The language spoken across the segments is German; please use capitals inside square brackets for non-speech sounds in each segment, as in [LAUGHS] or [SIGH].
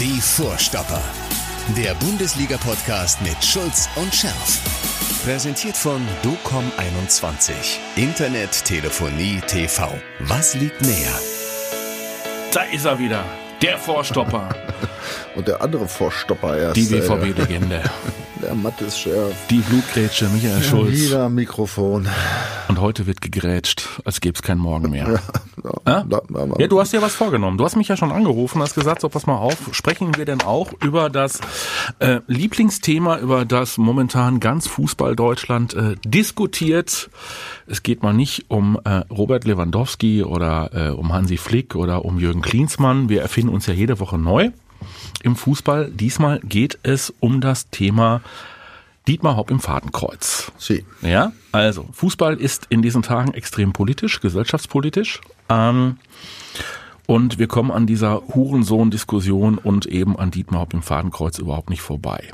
Die Vorstopper. Der Bundesliga-Podcast mit Schulz und Scherf. Präsentiert von DOCOM21. Internet, Telefonie, TV. Was liegt näher? Da ist er wieder. Der Vorstopper. [LAUGHS] Und der andere Vorstopper erst. Die BVB-Legende. [LAUGHS] Der Mattes Scherf. Die Blutgrätsche Michael Schulz. Wieder Mikrofon. Und heute wird gegrätscht, als gäbe es keinen Morgen mehr. [LAUGHS] Ja, Ja? na, na. Ja, du hast dir was vorgenommen. Du hast mich ja schon angerufen, hast gesagt, so pass mal auf, sprechen wir denn auch über das äh, Lieblingsthema, über das momentan ganz Fußball Deutschland äh, diskutiert. Es geht mal nicht um äh, Robert Lewandowski oder äh, um Hansi Flick oder um Jürgen Klinsmann. Wir erfinden uns ja jede Woche neu im Fußball. Diesmal geht es um das Thema Dietmar Hopp im Fadenkreuz. Sie. Ja, also Fußball ist in diesen Tagen extrem politisch, gesellschaftspolitisch. Ähm, und wir kommen an dieser Hurensohn-Diskussion und eben an Dietmar Hopp im Fadenkreuz überhaupt nicht vorbei.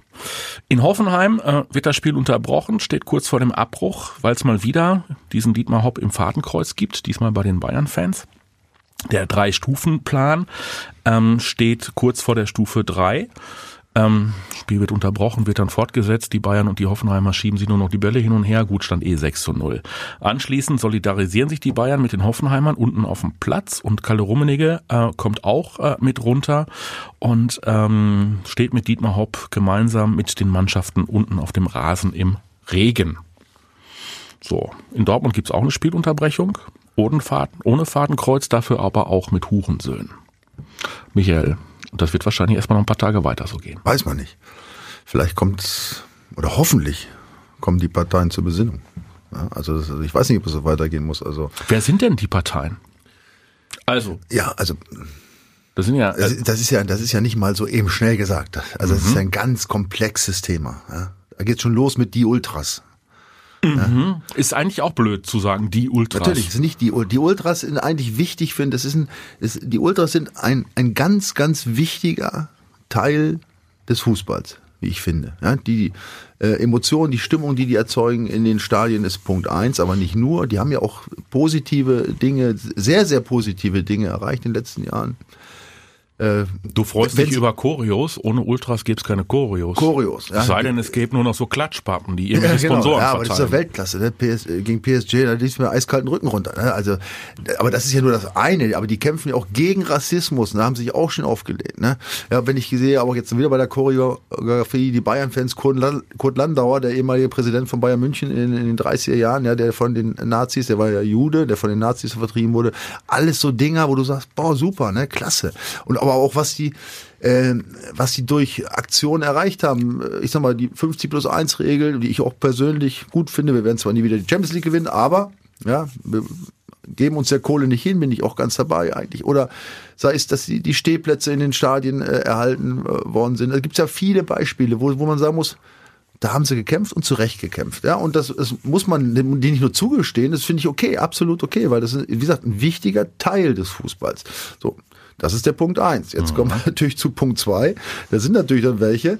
In Hoffenheim äh, wird das Spiel unterbrochen, steht kurz vor dem Abbruch, weil es mal wieder diesen Dietmar Hopp im Fadenkreuz gibt, diesmal bei den Bayern-Fans. Der Drei-Stufen-Plan ähm, steht kurz vor der Stufe drei. Ähm, Spiel wird unterbrochen, wird dann fortgesetzt. Die Bayern und die Hoffenheimer schieben sich nur noch die Bälle hin und her. Gut, stand eh 6 zu 0. Anschließend solidarisieren sich die Bayern mit den Hoffenheimern unten auf dem Platz und Kalle Rummenigge äh, kommt auch äh, mit runter und ähm, steht mit Dietmar Hopp gemeinsam mit den Mannschaften unten auf dem Rasen im Regen. So, in Dortmund gibt's auch eine Spielunterbrechung. Ohne, Faden, ohne Fadenkreuz, dafür aber auch mit Hurensöhnen. Michael, das wird wahrscheinlich erstmal noch ein paar Tage weiter so gehen. Weiß man nicht. Vielleicht kommt, oder hoffentlich kommen die Parteien zur Besinnung. Ja, also, das, also ich weiß nicht, ob es so weitergehen muss. Also Wer sind denn die Parteien? Also, ja, also das sind ja. das, das ist ja, das ist ja nicht mal so eben schnell gesagt. Also es Mhm. ist ja ein ganz komplexes Thema. Ja. Da geht's schon los mit die Ultras. Ist eigentlich auch blöd zu sagen, die Ultras. Natürlich, sind nicht die, die Ultras sind eigentlich wichtig für, das ist ein, ist, die Ultras sind ein, ein ganz, ganz wichtiger Teil des Fußballs, wie ich finde. Ja, die äh, Emotionen, die Stimmung, die die erzeugen in den Stadien ist Punkt eins, aber nicht nur. Die haben ja auch positive Dinge, sehr, sehr positive Dinge erreicht in den letzten Jahren. Äh, Du freust dich über Choreos. Ohne Ultras gibt's keine Choreos. Choreos, ja. Es sei denn, es gäbe nur noch so Klatschpappen, die irgendwelche Ja, genau. Sponsoren ja, aber das ist ja verteilen. Weltklasse. Ne? PS, äh, gegen PSG, da liest mir eiskalten Rücken runter. Ne? Also, aber das ist ja nur das eine. Aber die kämpfen ja auch gegen Rassismus. Da haben sich auch schon aufgelehnt. Ne? Ja, wenn ich sehe, aber jetzt wieder bei der Choreografie, die Bayern-Fans, Kurt, Lan- Kurt Landauer, der ehemalige Präsident von Bayern München in, in den 30er Jahren, ja, der von den Nazis, der war ja Jude, der von den Nazis vertrieben wurde. Alles so Dinger, wo du sagst, boah, super, ne, klasse. Und aber auch was die, äh, was sie durch Aktionen erreicht haben. Ich sag mal, die 50 plus 1 Regel, die ich auch persönlich gut finde. Wir werden zwar nie wieder die Champions League gewinnen, aber ja, wir geben uns der Kohle nicht hin, bin ich auch ganz dabei eigentlich. Oder sei es, dass die, die Stehplätze in den Stadien äh, erhalten äh, worden sind. Da gibt's ja viele Beispiele, wo, wo man sagen muss, da haben sie gekämpft und zu Recht gekämpft. Ja, und das, das muss man denen nicht nur zugestehen, das finde ich okay, absolut okay, weil das ist, wie gesagt, ein wichtiger Teil des Fußballs. So, das ist der Punkt eins. Jetzt kommen wir [LAUGHS] natürlich zu Punkt zwei. Da sind natürlich dann welche,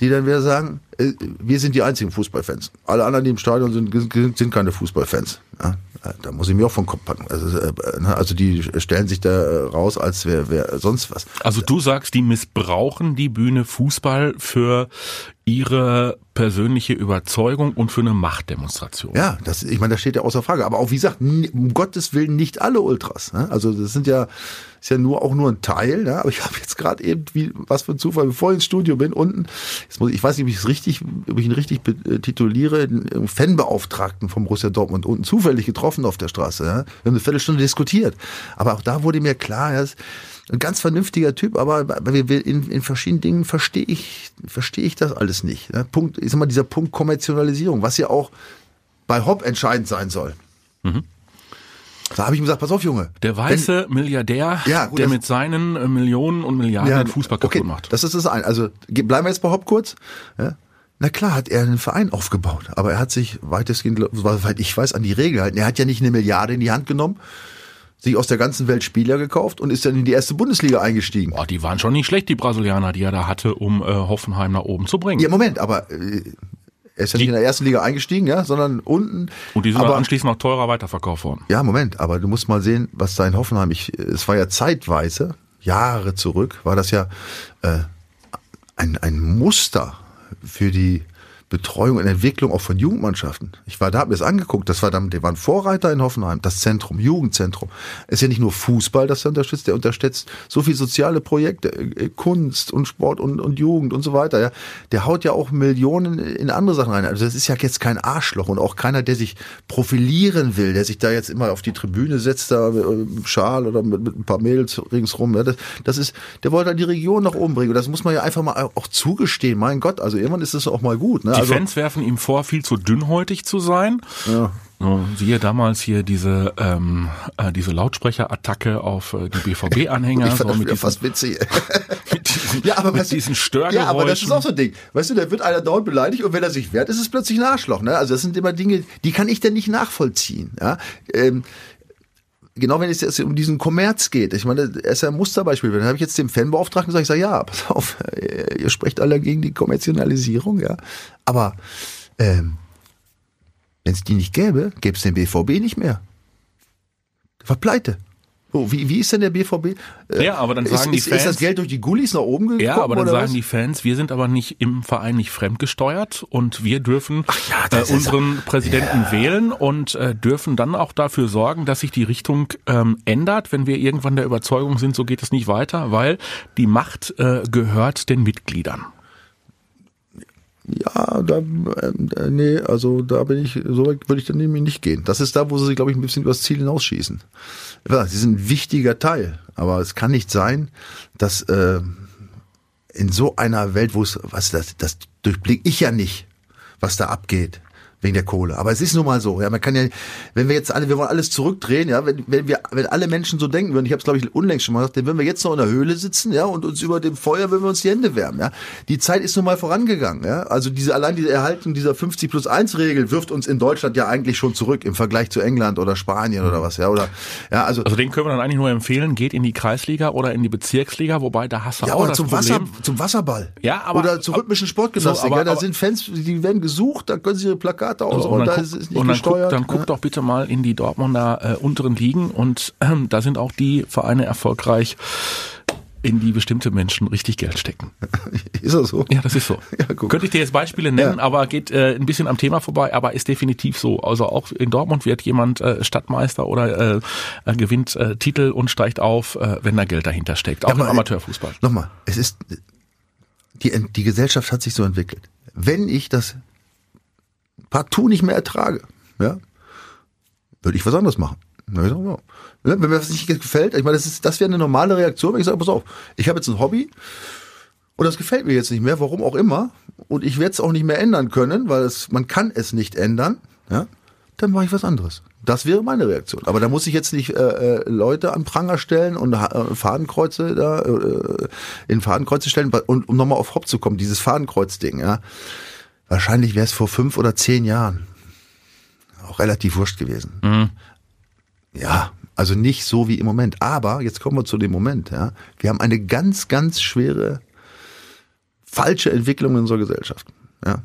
die dann wieder sagen, äh, wir sind die einzigen Fußballfans. Alle anderen, die im Stadion sind, sind keine Fußballfans. Ja, äh, da muss ich mir auch vom Kopf packen. Also, äh, ne, also die stellen sich da raus, als wäre wär sonst was. Also du sagst, die missbrauchen die Bühne Fußball für ihre persönliche Überzeugung und für eine Machtdemonstration. Ja, das, ich meine, das steht ja außer Frage. Aber auch wie gesagt, um Gottes Willen nicht alle Ultras. Ne? Also das sind ja, ist ja nur auch nur ein Teil. Ne? Aber ich habe jetzt gerade eben, wie, was für ein Zufall, bevor ich ins Studio bin, unten, jetzt muss, ich ich weiß nicht, ob ich es richtig, ob ich ihn richtig äh, tituliere, einen Fanbeauftragten vom Borussia Dortmund unten zufällig getroffen auf der Straße. Ja? Wir haben eine Viertelstunde diskutiert. Aber auch da wurde mir klar, er ist ein ganz vernünftiger Typ, aber in, in verschiedenen Dingen verstehe ich, verstehe ich das alles nicht. Ne? Punkt, ich sag mal, dieser Punkt Kommerzialisierung, was ja auch bei Hopp entscheidend sein soll. Da habe ich ihm gesagt, pass auf, Junge. Der weiße Milliardär, Ja, gut, der mit seinen äh, Millionen und Milliarden den Fußball kaputt okay, macht. Das ist das eine. Also bleiben wir jetzt bei Hopp kurz. Ja. Na klar, hat er einen Verein aufgebaut, aber er hat sich weitestgehend, soweit ich weiß, an die Regel gehalten. Er hat ja nicht eine Milliarde in die Hand genommen, sich aus der ganzen Welt Spieler gekauft und ist dann in die erste Bundesliga eingestiegen. Boah, die waren schon nicht schlecht, die Brasilianer, die er da hatte, um äh, Hoffenheim nach oben zu bringen. Ja, Moment, aber äh, er ist ja nicht in der ersten Liga eingestiegen, ja, sondern unten. Und die sind aber, anschließend noch teurer weiterverkauft worden. Ja, Moment, aber du musst mal sehen, was da in Hoffenheim, ich, es war ja zeitweise, Jahre zurück, war das ja äh, ein, ein Muster für die Betreuung und Entwicklung auch von Jugendmannschaften. Ich war da, habe mir das angeguckt, das war dann, die waren Vorreiter in Hoffenheim, das Zentrum, Jugendzentrum. Es ist ja nicht nur Fußball, das er unterstützt, der unterstützt so viel soziale Projekte, äh, Kunst und Sport und, und Jugend und so weiter. Ja. Der haut ja auch Millionen in andere Sachen rein. Also das ist ja jetzt kein Arschloch und auch keiner, der sich profilieren will, der sich da jetzt immer auf die Tribüne setzt, da mit einem Schal oder mit, mit ein paar Mädels ringsrum. Ja. Das, das ist, der wollte halt die Region nach oben bringen. Und das muss man ja einfach mal auch zugestehen. Mein Gott, also irgendwann ist es auch mal gut. Ne? Die also, Fans werfen ihm vor, viel zu dünnhäutig zu sein. Ja. Siehe damals hier diese ähm, äh, diese Lautsprecherattacke auf äh, die BVB-Anhänger. [LAUGHS] Ich fand so das mit ja diesen, fast witzig. [LAUGHS] mit diesen, Ja, aber mit weißt diesen Störgeräuschen. Ja, aber das ist auch so ein Ding. Weißt du, da wird einer dauernd beleidigt und wenn er sich wehrt, ist es plötzlich ein Arschloch. Ne? Also das sind immer Dinge, die kann ich denn nicht nachvollziehen. Ja? Ähm, genau wenn es jetzt um diesen Kommerz geht. Ich meine, er ist ja ein Musterbeispiel. Dann habe ich jetzt dem Fanbeauftragten gesagt, ich sage, ja, pass auf, äh, ihr sprecht alle gegen die Kommerzialisierung, ja. Aber ähm, wenn es die nicht gäbe, gäbe es den BVB nicht mehr. War pleite. Oh, wie, wie ist denn der BVB? Äh, Ja, aber dann ist, sagen die ist, ist das Fans- Geld durch die Gullis nach oben gekommen? Ja, aber dann sagen was? die Fans, wir sind aber nicht im Verein nicht fremdgesteuert und wir dürfen ja, äh, das ist- unseren Präsidenten wählen und äh, dürfen dann auch dafür sorgen, dass sich die Richtung ähm, ändert, wenn wir irgendwann der Überzeugung sind, so geht es nicht weiter, weil die Macht äh, gehört den Mitgliedern. Ja, da, äh, nee, also da bin ich, so weit würde ich dann nämlich nicht gehen. Das ist da, wo sie, glaube ich, ein bisschen übers Ziel hinausschießen. Sie sind ein wichtiger Teil, aber es kann nicht sein, dass äh, in so einer Welt, wo es, was das, das durchblick ich ja nicht, was da abgeht. Wegen der Kohle. Aber es ist nun mal so. Ja, man kann ja, wenn wir jetzt alle, wir wollen alles zurückdrehen, ja, wenn, wenn wir, wenn alle Menschen so denken würden, ich habe es glaube ich unlängst schon mal gesagt, dann würden wir jetzt noch in der Höhle sitzen, ja, und uns über dem Feuer würden wir uns die Hände wärmen, ja. Die Zeit ist nun mal vorangegangen, ja. Also diese allein diese Erhaltung dieser 50 plus 1 Regel wirft uns in Deutschland ja eigentlich schon zurück im Vergleich zu England oder Spanien oder was, ja, oder ja, also Also den können wir dann eigentlich nur empfehlen, geht in die Kreisliga oder in die Bezirksliga, wobei da hast du ja, auch oder das zum Problem. Wasser, zum Wasserball. Ja, aber- oder zur rhythmischen Sportgymnastik. So, aber- ja, da aber- sind Fans, die werden gesucht, da können sie ihre Plakate So, ausrollen, und da dann ist guck, es nicht und dann gesteuert. guck, dann ne? guck doch bitte mal in die Dortmunder äh, unteren Ligen und ähm, da sind auch die Vereine erfolgreich, in die bestimmte Menschen richtig Geld stecken. [LAUGHS] Ist das so? Ja, das ist so. Ja, guck. Könnte ich dir jetzt Beispiele nennen, Ja. aber geht äh, ein bisschen am Thema vorbei, aber ist definitiv so. Also auch in Dortmund wird jemand äh, Stadtmeister oder äh, äh, gewinnt äh, Titel und steigt auf, äh, wenn da Geld dahinter steckt. Auch aber, im Amateurfußball. Nochmal, es ist, die, die Gesellschaft hat sich so entwickelt. Wenn ich das partout nicht mehr ertrage, ja, würde ich was anderes machen. Ja. Wenn mir das nicht gefällt, ich meine, das, das wäre eine normale Reaktion, wenn ich sage, pass auf, ich habe jetzt ein Hobby und das gefällt mir jetzt nicht mehr, warum auch immer, und ich werde es auch nicht mehr ändern können, weil es, man kann es nicht ändern, ja, dann mache ich was anderes. Das wäre meine Reaktion. Aber da muss ich jetzt nicht äh, äh, Leute an Pranger stellen und äh, Fadenkreuze da äh, in Fadenkreuze stellen. Und um nochmal auf Hop zu kommen, dieses Fadenkreuz-Ding, ja. Wahrscheinlich wäre es vor fünf oder zehn Jahren auch relativ wurscht gewesen. Ja, also nicht so wie im Moment. Aber jetzt kommen wir zu dem Moment, ja. Wir haben eine ganz, ganz schwere falsche Entwicklung in unserer Gesellschaft. Ja.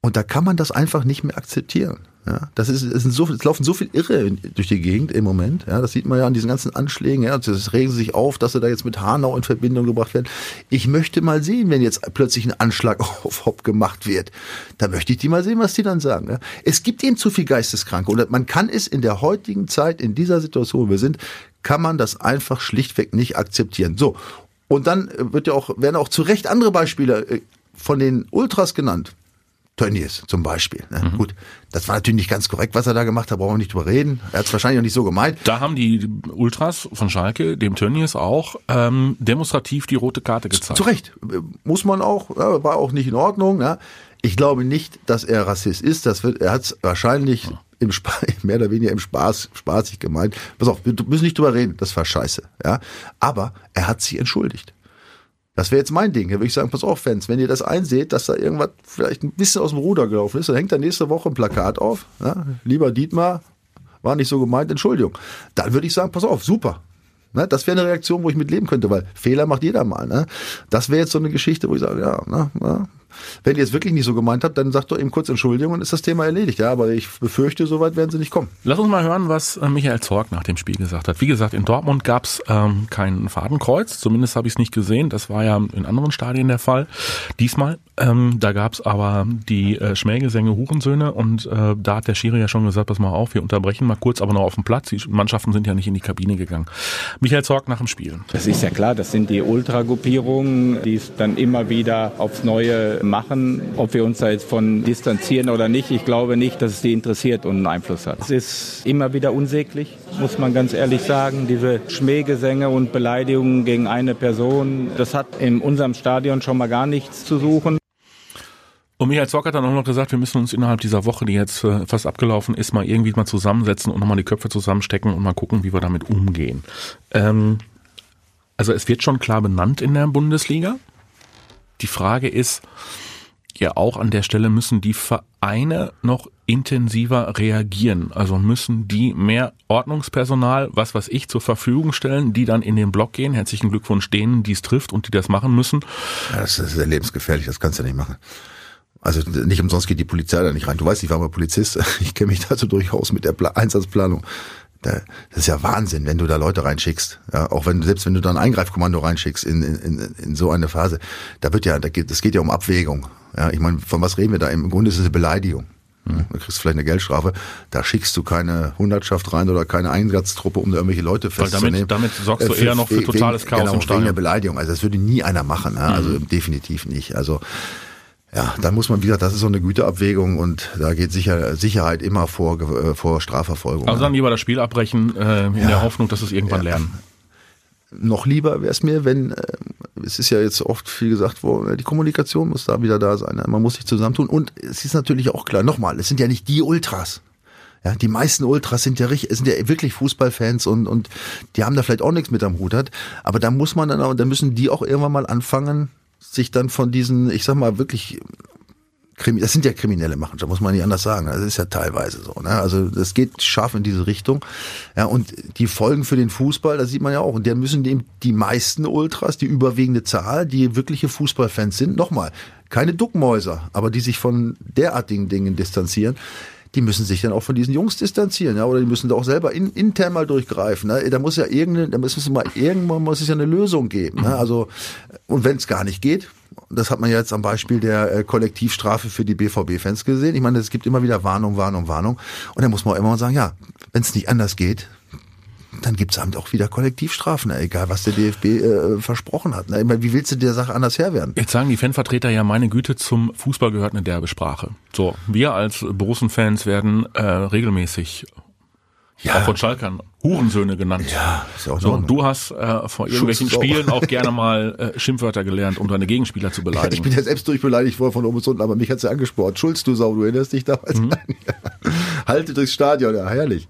Und da kann man das einfach nicht mehr akzeptieren. Ja, das ist, es, sind so, es laufen so viel Irre durch die Gegend im Moment. Ja, das sieht man ja an diesen ganzen Anschlägen. Ja, das regen sie sich auf, dass sie da jetzt mit Hanau in Verbindung gebracht werden. Ich möchte mal sehen, wenn jetzt plötzlich ein Anschlag [LAUGHS] auf Hopp gemacht wird. Da möchte ich die mal sehen, was die dann sagen. Ja. Es gibt eben zu viel Geisteskranke und man kann es in der heutigen Zeit, in dieser Situation, wo wir sind, kann man das einfach schlichtweg nicht akzeptieren. So. Und dann wird ja auch, werden auch zu Recht andere Beispiele äh, von den Ultras genannt. Tönnies zum Beispiel. Ne? Mhm. Gut, das war natürlich nicht ganz korrekt, was er da gemacht hat, brauchen wir nicht drüber reden. Er hat es wahrscheinlich auch nicht so gemeint. Da haben die Ultras von Schalke, dem Tönnies auch, ähm, demonstrativ die rote Karte gezeigt. Zu Recht, muss man auch, ja, war auch nicht in Ordnung. Ja? Ich glaube nicht, dass er Rassist ist. Das wird, er hat es wahrscheinlich im Spa [LAUGHS] mehr oder weniger im Spaß, spaßig gemeint. Pass auf, wir müssen nicht drüber reden, das war scheiße. Ja? Aber er hat sich entschuldigt. Das wäre jetzt mein Ding. Da würde ich sagen, pass auf, Fans, wenn ihr das einseht, dass da irgendwas vielleicht ein bisschen aus dem Ruder gelaufen ist, dann hängt da nächste Woche ein Plakat auf. Ja? Lieber Dietmar, war nicht so gemeint, Entschuldigung. Dann würde ich sagen, pass auf, super. Ne, das wäre eine Reaktion, wo ich mit leben könnte, weil Fehler macht jeder mal. Ne? Das wäre jetzt so eine Geschichte, wo ich sage, ja, na. Wenn ihr es wirklich nicht so gemeint habt, dann sagt doch eben kurz Entschuldigung und ist das Thema erledigt. Ja, aber ich befürchte, so weit werden sie nicht kommen. Lass uns mal hören, was äh, Michael Zorg nach dem Spiel gesagt hat. Wie gesagt, in Dortmund gab es ähm, kein Fadenkreuz, zumindest habe ich es nicht gesehen. Das war ja in anderen Stadien der Fall. Diesmal, ähm, da gab es aber die äh, Schmähgesänge Hurensöhne und äh, da hat der Schiri ja schon gesagt, pass mal auf, wir unterbrechen mal kurz, aber noch auf dem Platz. Die Mannschaften sind ja nicht in die Kabine gegangen. Michael Zorg nach dem Spiel. Das ist ja klar, das sind die Ultragruppierungen, die es dann immer wieder aufs Neue machen. Ob wir uns da jetzt von distanzieren oder nicht, ich glaube nicht, dass es die interessiert und einen Einfluss hat. Es ist immer wieder unsäglich, muss man ganz ehrlich sagen. Diese Schmähgesänge und Beleidigungen gegen eine Person, das hat in unserem Stadion schon mal gar nichts zu suchen. Und Michael Zock hat dann auch noch gesagt, wir müssen uns innerhalb dieser Woche, die jetzt äh, fast abgelaufen ist, mal irgendwie mal zusammensetzen und nochmal die Köpfe zusammenstecken und mal gucken, wie wir damit umgehen. Ähm, also es wird schon klar benannt in der Bundesliga. Die Frage ist ja auch an der Stelle, müssen die Vereine noch intensiver reagieren? Also müssen die mehr Ordnungspersonal, was weiß ich, zur Verfügung stellen, die dann in den Block gehen? Herzlichen Glückwunsch denen, die es trifft und die das machen müssen. Ja, das ist sehr lebensgefährlich, das kannst du nicht machen. Also nicht umsonst geht die Polizei da nicht rein. Du weißt, ich war mal Polizist, [LAUGHS] ich kenne mich dazu durchaus mit der Pla Einsatzplanung. Das ist ja Wahnsinn, wenn du da Leute reinschickst. Ja, auch wenn selbst wenn du da ein Eingreifkommando reinschickst in, in, in so eine Phase, da wird ja, da geht, das geht ja um Abwägung. Ja, ich meine, von was reden wir da? Im Grunde ist es eine Beleidigung. Ja, da kriegst du vielleicht eine Geldstrafe. Da schickst du keine Hundertschaft rein oder keine Einsatztruppe, um da irgendwelche Leute festzunehmen. Weil damit, damit sorgst du äh, eher noch für totales wegen, Chaos genau, im Stadion. Wegen der Beleidigung. Also das würde nie einer machen. Also mhm. definitiv nicht. Also ja, da muss man wieder, das ist so eine Güteabwägung und da geht sicher, Sicherheit immer vor, äh, vor Strafverfolgung. Also dann lieber das Spiel abbrechen, äh, in ja. der Hoffnung, dass es irgendwann ja. lernen. Noch lieber wäre es mir, wenn, äh, es ist ja jetzt oft viel gesagt worden, die Kommunikation muss da wieder da sein. Man muss sich zusammentun. Und es ist natürlich auch klar, nochmal, es sind ja nicht die Ultras. Ja, die meisten Ultras sind ja richtig, sind ja wirklich Fußballfans und, und die haben da vielleicht auch nichts mit am Hut hat. Aber da muss man dann auch, da müssen die auch irgendwann mal anfangen, sich dann von diesen, ich sag mal, wirklich das sind ja kriminelle Machen, da muss man nicht anders sagen. Das ist ja teilweise so. Ne? Also das geht scharf in diese Richtung. Ja, und die Folgen für den Fußball, das sieht man ja auch. Und der müssen eben die meisten Ultras, die überwiegende Zahl, die wirkliche Fußballfans sind, nochmal, keine Duckmäuser, aber die sich von derartigen Dingen distanzieren, die müssen sich dann auch von diesen Jungs distanzieren, ja, oder die müssen da auch selber in, intern mal durchgreifen. Ne? Da muss ja irgendeine, da müssen mal irgendwann muss es ja eine Lösung geben. Ne? Also und wenn es gar nicht geht, das hat man jetzt am Beispiel der äh, Kollektivstrafe für die BVB-Fans gesehen. Ich meine, es gibt immer wieder Warnung, Warnung, Warnung. Und dann muss man auch immer sagen, ja, wenn es nicht anders geht, dann gibt's es auch wieder Kollektivstrafen, egal was der DFB äh, versprochen hat. Ich meine, wie willst du der Sache anders Herr werden? Jetzt sagen die Fanvertreter ja, meine Güte, zum Fußball gehört eine derbe Sprache. So, wir als Borussen-Fans werden äh, regelmäßig ja. auch von Schalkern Hurensöhne genannt. Ja, ist ja auch so. Und du hast äh, vor irgendwelchen Schutz Spielen auch. auch gerne mal äh, Schimpfwörter gelernt, um deine Gegenspieler zu beleidigen. Ich bin ja selbst durchbeleidigt worden von oben bis unten, aber mich hat's ja angespornt. Schulz, du Sau, du erinnerst dich damals? Mhm. [LAUGHS] Halte durchs Stadion, ja, herrlich.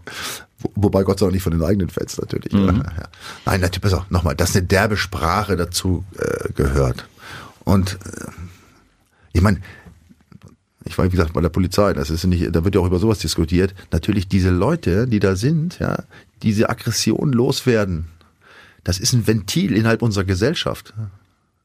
Wobei Gott sei Dank nicht von den eigenen Fans natürlich. Mhm. Ja. Nein, natürlich, pass auf, nochmal, dass eine derbe Sprache dazu äh, gehört. Und äh, ich meine, ich war, wie gesagt, bei der Polizei, das ist nicht, da wird ja auch über sowas diskutiert. Natürlich diese Leute, die da sind, ja, diese Aggression loswerden, das ist ein Ventil innerhalb unserer Gesellschaft.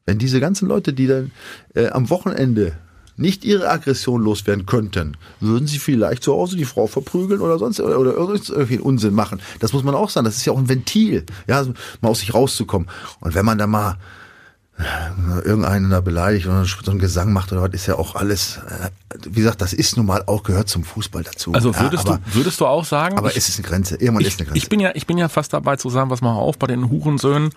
Wenn diese ganzen Leute, die dann äh, am Wochenende nicht ihre Aggression loswerden könnten, würden sie vielleicht zu Hause die Frau verprügeln oder sonst oder, oder irgendwelchen Unsinn machen. Das muss man auch sagen. Das ist ja auch ein Ventil, ja, mal aus sich rauszukommen. Und wenn man da mal irgendeinen da beleidigt oder so einen Gesang macht oder was, ist ja auch alles, äh, wie gesagt, das ist nun mal auch, gehört zum Fußball dazu. Also würdest, ja, aber, du, würdest du auch sagen? Aber ich, es ist eine Grenze, irgendwann ich, ist eine Grenze. Ich bin ja, ich bin ja fast dabei zu sagen, was machen wir auf bei den Hurensöhnen,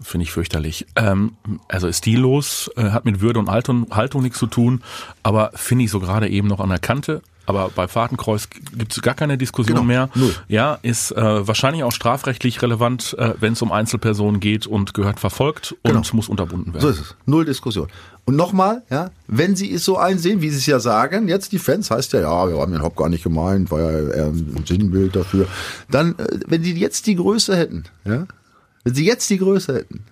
finde ich fürchterlich. Ähm, also stillos, äh, hat mit Würde und Haltung, Haltung nichts zu tun, aber finde ich so gerade eben noch an der Kante aber bei Fahrtenkreuz gibt es gar keine Diskussion genau, mehr. Null. Ja, ist äh, wahrscheinlich auch strafrechtlich relevant, äh, wenn es um Einzelpersonen geht und gehört verfolgt und genau. muss unterbunden werden. So ist es. Null Diskussion. Und nochmal, ja, wenn Sie es so einsehen, wie Sie es ja sagen, jetzt die Fans heißt ja, ja, wir haben den Haupt gar nicht gemeint, war ja eher ein Sinnbild dafür. Dann, äh, wenn Sie jetzt die Größe hätten, ja, wenn Sie jetzt die Größe hätten,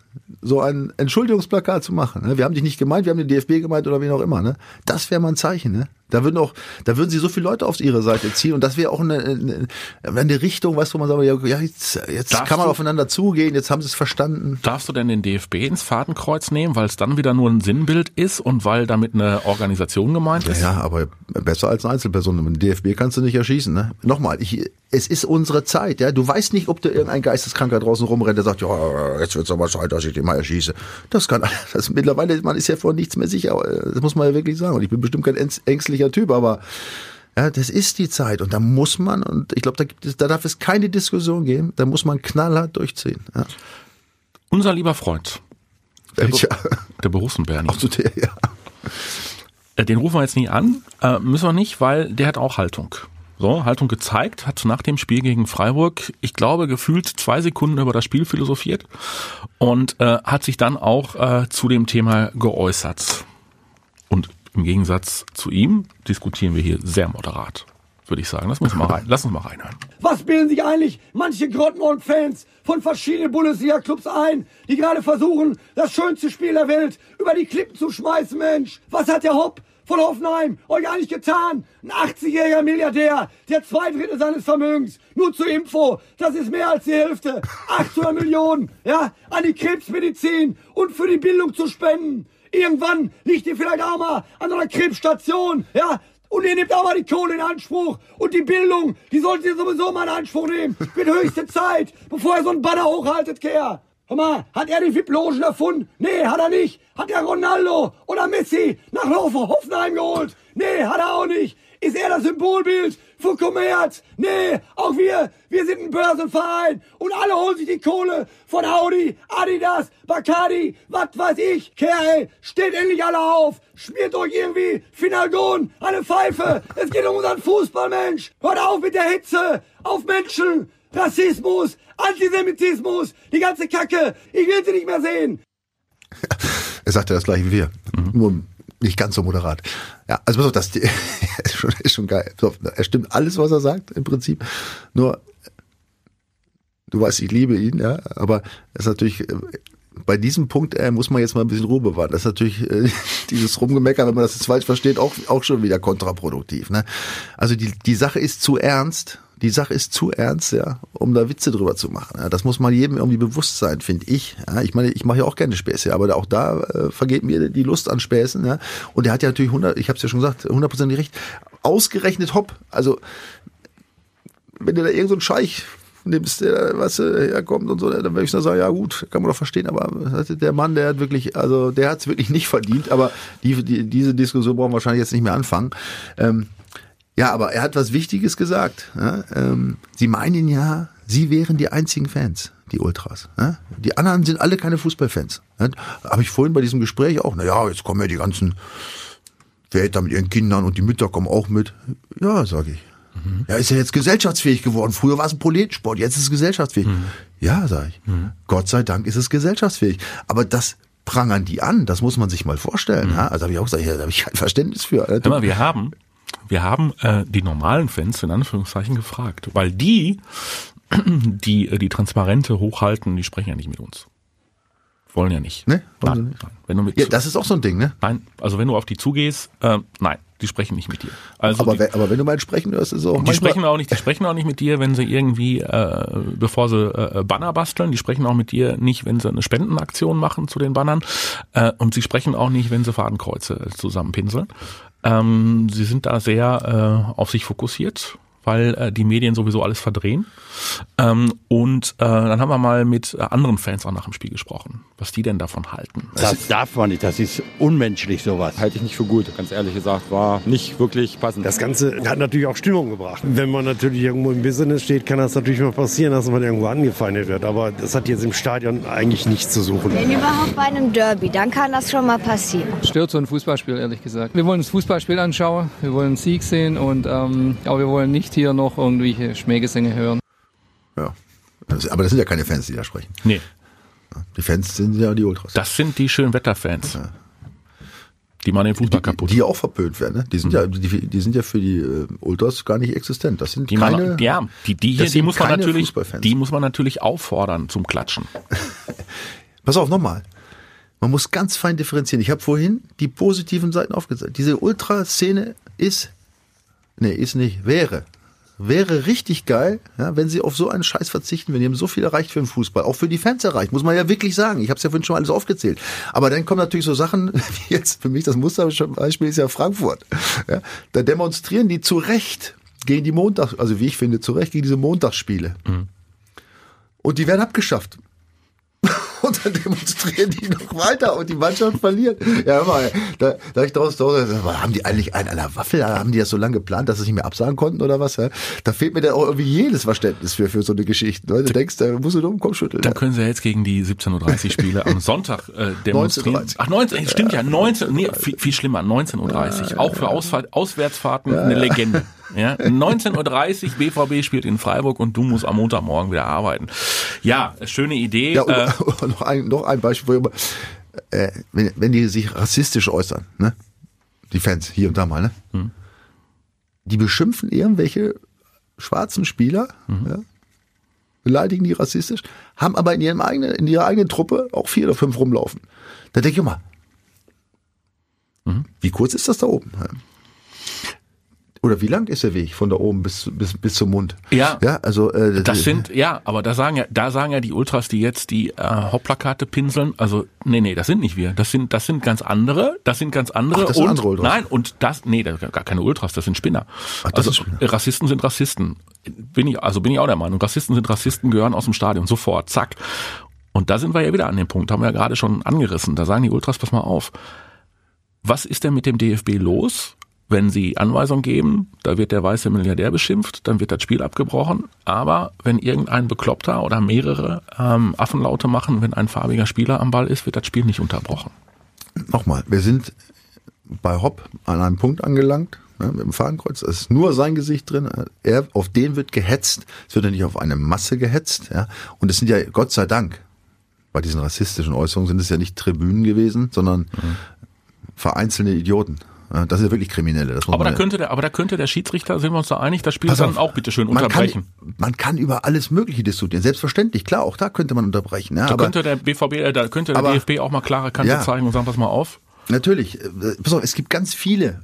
so ein Entschuldigungsplakat zu machen, ne? wir haben dich nicht gemeint, wir haben den DFB gemeint oder wen auch immer, ne? das wäre mal ein Zeichen. Ne? Da würden auch, da würden sie so viele Leute auf ihre Seite ziehen und das wäre auch eine, eine, eine Richtung, weißt du, wo man sagt, ja, jetzt, jetzt kann man aufeinander zugehen, jetzt haben sie es verstanden. Darfst du denn den DFB ins Fadenkreuz nehmen, weil es dann wieder nur ein Sinnbild ist und weil damit eine Organisation gemeint ist? Ja, aber besser als eine Einzelperson. Den DFB kannst du nicht erschießen. Ne? Nochmal, ich, es ist unsere Zeit. Ja, du weißt nicht, ob da irgendein Geisteskranker draußen rumrennt, der sagt, ja, jetzt wird's aber Zeit, dass ich den mal erschieße. Das kann, [LAUGHS] das mittlerweile, man ist ja vor nichts mehr sicher. Das muss man ja wirklich sagen. Und ich bin bestimmt kein ängstlicher Typ, aber ja, das ist die Zeit und da muss man, und ich glaube, da gibt es, da darf es keine Diskussion geben, da muss man knallhart durchziehen. Ja. Unser lieber Freund. Welcher? Der Berufsbernie. Ach so, der, ja. Äh, den rufen wir jetzt nicht an, äh, müssen wir nicht, weil der hat auch Haltung. So, Haltung gezeigt, hat nach dem Spiel gegen Freiburg, ich glaube, gefühlt zwei Sekunden über das Spiel philosophiert und äh, hat sich dann auch äh, zu dem Thema geäußert. Und im Gegensatz zu ihm diskutieren wir hier sehr moderat, würde ich sagen. Lass uns mal rein, lass uns mal reinhören. Was bilden sich eigentlich manche Grottenmond-Fans von verschiedenen Bundesliga-Clubs ein, die gerade versuchen, das schönste Spiel der Welt über die Klippen zu schmeißen, Mensch? Was hat der Hopp von Hoffenheim euch eigentlich getan? Ein 80-jähriger Milliardär, der zwei Drittel seines Vermögens, nur zur Info, das ist mehr als die Hälfte, 800 Millionen, ja, an die Krebsmedizin und für die Bildung zu spenden. Irgendwann liegt ihr vielleicht auch mal an einer Krebsstation, ja? Und ihr nehmt auch mal die Kohle in Anspruch. Und die Bildung, die solltet ihr sowieso mal in Anspruch nehmen. [LAUGHS] Wird höchste Zeit, bevor ihr so einen Banner hochhaltet, Kerr. Hör mal, hat er die VIP-Logen erfunden? Nee, hat er nicht. Hat er Ronaldo oder Messi nach Hoffenheim geholt? Nee, hat er auch nicht. Ist er das Symbolbild für Kommerz? Nee, auch wir, wir sind ein Börsenverein und alle holen sich die Kohle von Audi, Adidas, Bacardi, was weiß ich. Kerl, steht endlich alle auf, schmiert euch irgendwie Finalgon, eine Pfeife. Es geht um unseren Fußball, Mensch. Hört auf mit der Hitze auf Menschen. Rassismus, Antisemitismus, die ganze Kacke. Ich will sie nicht mehr sehen. [LAUGHS] Er sagte das gleiche wie wir. Mhm. Nur nicht ganz so moderat. Ja, also pass auf, das [LAUGHS] ist schon, ist schon geil. Er stimmt alles, was er sagt, im Prinzip. Nur, du weißt, ich liebe ihn, ja, aber das ist natürlich, äh, bei diesem Punkt äh, muss man jetzt mal ein bisschen Ruhe bewahren. Das ist natürlich äh, [LAUGHS] dieses Rumgemecker, wenn man das jetzt falsch versteht, auch, auch schon wieder kontraproduktiv. Ne? Also die, die Sache ist zu ernst die Sache ist zu ernst, ja, um da Witze drüber zu machen. Ja. Das muss man jedem irgendwie bewusst sein, finde ich. Ja. Ich meine, ich mache ja auch gerne Späße, aber auch da äh, vergeht mir die Lust an Späßen. Ja. Und der hat ja natürlich 100, ich habe es ja schon gesagt, 100% recht. Ausgerechnet Hopp. Also wenn du da irgendein so Scheich nimmst, der was äh, herkommt und so, dann würde ich sagen, ja gut, kann man doch verstehen, aber der Mann, der hat wirklich, also der hat es wirklich nicht verdient, aber die, die, diese Diskussion brauchen wir wahrscheinlich jetzt nicht mehr anfangen. Ähm, ja, aber er hat was Wichtiges gesagt. Ja, ähm, sie meinen ja, sie wären die einzigen Fans, die Ultras. Ja? Die anderen sind alle keine Fußballfans. Ja? Habe ich vorhin bei diesem Gespräch auch, na ja, jetzt kommen ja die ganzen Väter mit ihren Kindern und die Mütter kommen auch mit. Ja, sage ich. Mhm. Ja, ist ja jetzt gesellschaftsfähig geworden. Früher war es ein Proletensport, jetzt ist es gesellschaftsfähig. Mhm. Ja, sage ich. Mhm. Gott sei Dank ist es gesellschaftsfähig. Aber das prangern die an, das muss man sich mal vorstellen. Mhm. Also habe ich auch gesagt, ja, da habe ich kein Verständnis für. Hör mal, wir haben wir haben äh, die normalen Fans in Anführungszeichen gefragt, weil die, [CLEARS THROAT] die äh, die Transparente hochhalten, die sprechen ja nicht mit uns. Wollen ja nicht. Ne? Nein, nicht. nein. Wenn du mit ja, das ist auch so ein Ding, ne? Nein, also wenn du auf die zugehst, äh, nein, die sprechen nicht mit dir. Also aber, die, wenn, aber wenn du mal sprechen hörst, ist es auch Die sprechen auch nicht, die sprechen auch nicht mit dir, wenn sie irgendwie, äh, bevor sie äh, Banner basteln, die sprechen auch mit dir nicht, wenn sie eine Spendenaktion machen zu den Bannern äh, und sie sprechen auch nicht, wenn sie Fadenkreuze zusammenpinseln. Ähm, sie sind da sehr äh, auf sich fokussiert, weil äh, die Medien sowieso alles verdrehen. Ähm, und äh, dann haben wir mal mit äh, anderen Fans auch nach dem Spiel gesprochen, was die denn davon halten. Das darf man nicht, das ist unmenschlich sowas. Halte ich nicht für gut, ganz ehrlich gesagt, war nicht wirklich passend. Das Ganze hat natürlich auch Stimmung gebracht. Wenn man natürlich irgendwo im Business steht, kann das natürlich mal passieren, dass man irgendwo angefeindet wird. Aber das hat jetzt im Stadion eigentlich nichts zu suchen. Wenn überhaupt bei einem Derby, dann kann das schon mal passieren. Stört so ein Fußballspiel, ehrlich gesagt. Wir wollen das Fußballspiel anschauen, wir wollen einen Sieg sehen, und, ähm, aber wir wollen nicht hier noch irgendwelche Schmähgesänge hören. Ja. Aber das sind ja keine Fans, die da sprechen. Nee. Die Fans sind ja die Ultras. Das sind die schönen Wetterfans. Ja. Die machen den Fußball die, kaputt. Die auch verpönt werden. Ne? Die sind mhm. ja, die, die, sind ja für die äh, Ultras gar nicht existent. Das sind die keine. Man, ja, die, die hier, die muss man natürlich, die muss man natürlich auffordern zum Klatschen. [LAUGHS] Pass auf nochmal. Man muss ganz fein differenzieren. Ich habe vorhin die positiven Seiten aufgezeigt. Diese Ultraszene ist, nee, ist nicht, wäre, wäre richtig geil, ja, wenn sie auf so einen Scheiß verzichten, wenn die haben so viel erreicht für den Fußball, auch für die Fans erreicht, muss man ja wirklich sagen. Ich habe es ja vorhin schon alles aufgezählt. Aber dann kommen natürlich so Sachen, [LAUGHS] wie jetzt für mich das Musterbeispiel ist ja Frankfurt. Ja, da demonstrieren die zu Recht gegen die Montags, also wie ich finde, zu Recht gegen diese Montagsspiele. Und die werden abgeschafft. [LAUGHS] Und dann demonstrieren die noch weiter und die Mannschaft verliert. Ja, mal, da, da ich draus, draus haben die eigentlich einen an der Waffel, haben die das so lange geplant, dass sie nicht mehr absagen konnten oder was? Ja? Da fehlt mir dann auch irgendwie jedes Verständnis für, für so eine Geschichte. Du denkst, da musst du nur im Kopf schütteln. Dann können sie ja jetzt gegen die 17.30 Uhr Spiele am Sonntag äh, [LAUGHS] demonstrieren. 19.30 Ach, 19, stimmt ja, 19, nee, viel, viel schlimmer, 19.30 Uhr. Auch für Ausfahrt, Auswärtsfahrten eine Legende. [LAUGHS] Ja, 19.30 Uhr, BVB spielt in Freiburg und du musst am Montagmorgen wieder arbeiten. Ja, schöne Idee. Ja, und, äh, und [LAUGHS] noch, ein, noch ein Beispiel, äh, wenn, wenn die sich rassistisch äußern, ne? die Fans hier und da mal, ne? Hm. die beschimpfen irgendwelche schwarzen Spieler, Mhm. ja? beleidigen die rassistisch, haben aber in, ihrem eigenen, in ihrer eigenen Truppe auch vier oder fünf rumlaufen. Da denke ich immer, Mhm. wie kurz ist das da oben? Ja? Oder wie lang ist der Weg von da oben bis, bis, bis zum Mund? Ja. Ja, also, äh, Das sind, ja, aber da sagen ja, da sagen ja die Ultras, die jetzt die äh, Hauptplakate pinseln, also, nee, nee, das sind nicht wir. Das sind, das sind ganz andere, das sind ganz andere. Ach, das sind und, andere Ultras. Nein, und das, nee, das sind gar keine Ultras, das sind Spinner. Ach, das also, sind Spinner. Rassisten sind Rassisten. Bin ich, also bin ich auch der Meinung. Rassisten sind Rassisten, gehören aus dem Stadion, sofort, zack. Und da sind wir ja wieder an dem Punkt, haben wir ja gerade schon angerissen. Da sagen die Ultras, pass mal auf. Was ist denn mit dem DFB los? Wenn sie Anweisungen geben, da wird der weiße Milliardär beschimpft, dann wird das Spiel abgebrochen. Aber wenn irgendein Bekloppter oder mehrere ähm, Affenlaute machen, wenn ein farbiger Spieler am Ball ist, wird das Spiel nicht unterbrochen. nochmal, wir sind bei Hopp an einem Punkt angelangt, ne, mit dem Fadenkreuz. Es ist nur sein Gesicht drin. Er, auf den wird gehetzt. Es wird ja nicht auf eine Masse gehetzt. Ja. Und es sind ja, Gott sei Dank, bei diesen rassistischen Äußerungen sind es ja nicht Tribünen gewesen, sondern vereinzelte Idioten. Das sind ja wirklich Kriminelle. Aber da könnte der, aber da könnte der Schiedsrichter, sind wir uns da einig, das Spiel dann auf, auch bitte schön man unterbrechen. Kann, man kann über alles Mögliche diskutieren. Selbstverständlich, klar, auch da könnte man unterbrechen. Ja, Da aber könnte der BVB, äh, da könnte der Aber- DFB auch mal klare Kante Ja. zeigen und sagen, pass mal auf. Natürlich. äh, Pass auf, es gibt ganz viele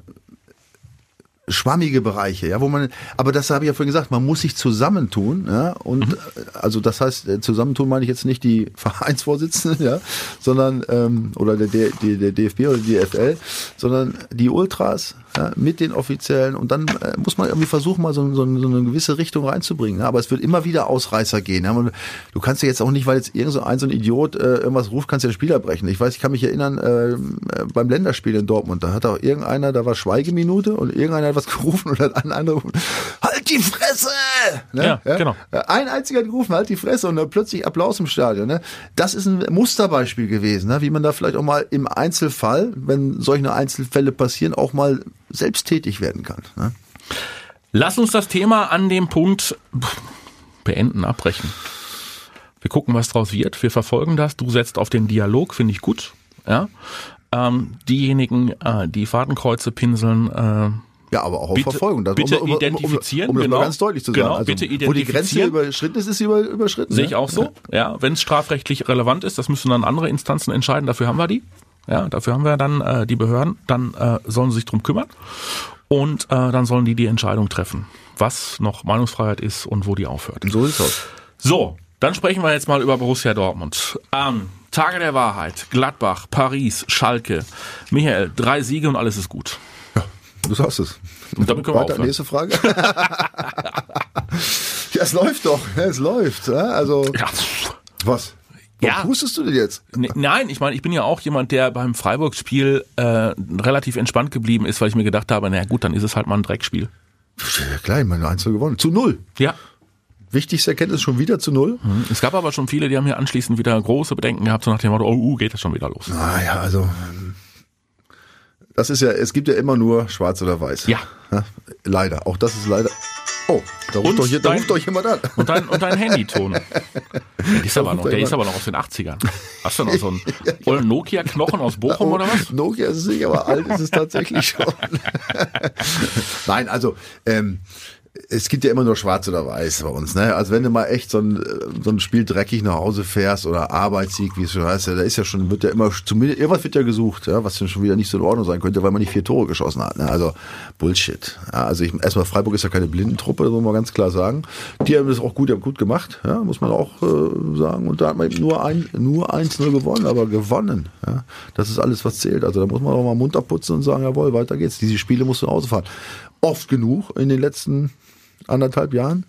schwammige Bereiche, ja, wo man, aber das habe ich ja vorhin gesagt, man muss sich zusammentun, ja, und äh, also das heißt, äh, zusammentun meine ich jetzt nicht die [LAUGHS] Vereinsvorsitzenden, ja, sondern ähm, oder der, der, der DFB oder die DFL, sondern die Ultras ja, mit den Offiziellen und dann äh, muss man irgendwie versuchen, mal so, so, so eine gewisse Richtung reinzubringen. Ja, aber es wird immer wieder Ausreißer gehen. Ja, man, du kannst ja jetzt auch nicht, weil jetzt irgend so ein, so ein Idiot äh, irgendwas ruft, kannst ja das Spiel abbrechen. Ich weiß, ich kann mich erinnern, äh, äh, beim Länderspiel in Dortmund, da hat auch irgendeiner, da war Schweigeminute und irgendeiner was gerufen und hat ein anderer gerufen, halt die Fresse! Ne? Ja, genau. Ein einziger hat gerufen, halt die Fresse und dann plötzlich Applaus im Stadion. Ne? Das ist ein Musterbeispiel gewesen, ne? wie man da vielleicht auch mal im Einzelfall, wenn solche Einzelfälle passieren, auch mal selbst tätig werden kann. Ne? Lass uns das Thema an dem Punkt beenden, abbrechen. Wir gucken, was draus wird. Wir verfolgen das. Du setzt auf den Dialog, finde ich gut. Ja. Ähm, diejenigen, äh, die Fadenkreuze pinseln, äh, Ja, aber auch auf Bitte- Verfolgung. Das, bitte identifizieren, Um, um, um, das genau. ganz deutlich zu sagen. Genau, also, bitte wo die Grenze identifizieren. überschritten ist, ist sie über, überschritten. Sehe ne? ich auch so. Ja, wenn es strafrechtlich relevant ist, das müssen dann andere Instanzen entscheiden. Dafür haben wir die. Ja, dafür haben wir dann äh, die Behörden. Dann äh, sollen sie sich drum kümmern und äh, dann sollen die die Entscheidung treffen, was noch Meinungsfreiheit ist und wo die aufhört. So sieht's aus. So, dann sprechen wir jetzt mal über Borussia Dortmund. Ähm, Tage der Wahrheit, Gladbach, Paris, Schalke. Michael, drei Siege und alles ist gut. Du sagst es. Und damit können wir Weiter, aufhören. nächste Frage. [LAUGHS] ja, es läuft doch. Ja, es läuft. Also, Ja. was? Warum Ja. pustest du denn jetzt? Ne- Nein, ich meine, ich bin ja auch jemand, der beim Freiburg-Spiel äh, relativ entspannt geblieben ist, weil ich mir gedacht habe, na gut, dann ist es halt mal ein Dreckspiel. Ja, klar, ich meine, 1 gewonnen. Zu null. Ja. Wichtigste Erkenntnis schon wieder zu null. Es gab aber schon viele, die haben hier anschließend wieder große Bedenken gehabt, so nach dem Motto, oh, uh, geht das schon wieder los. Naja, also. Das ist ja, es gibt ja immer nur schwarz oder weiß. Ja. leider. Auch das ist leider. Oh, da ruft, doch, hier, da dein- ruft doch jemand an. Und dein, und dein Handyton. [LAUGHS] Der ist, aber noch, der ist aber noch aus den 80ern. Hast du noch [LAUGHS] so einen ollen Nokia-Knochen aus Bochum oder was? Nokia ist es nicht, aber alt ist es tatsächlich [LAUGHS] schon. Nein, also ähm, es gibt ja immer nur schwarz oder weiß bei uns. Ne? Also wenn du mal echt so ein, so ein Spiel dreckig nach Hause fährst oder Arbeitssieg, wie es schon heißt, da ist ja schon, wird ja immer, zumindest, irgendwas wird ja gesucht, ja, was dann schon wieder nicht so in Ordnung sein könnte, weil man nicht vier Tore geschossen hat. Ne? Also Bullshit. Ja, also ich, erstmal Freiburg ist ja keine Blindentruppe, das muss man ganz klar sagen. Die haben das auch gut, die haben gut gemacht, ja, muss man auch äh, sagen. Und da hat man eben nur ein, nur 1-0 gewonnen, aber gewonnen. Ja? Das ist alles, was zählt. Also da muss man auch mal munter putzen und sagen, jawohl, weiter geht's. Diese Spiele musst du nach Hause fahren. Oft genug in den letzten anderthalb Jahren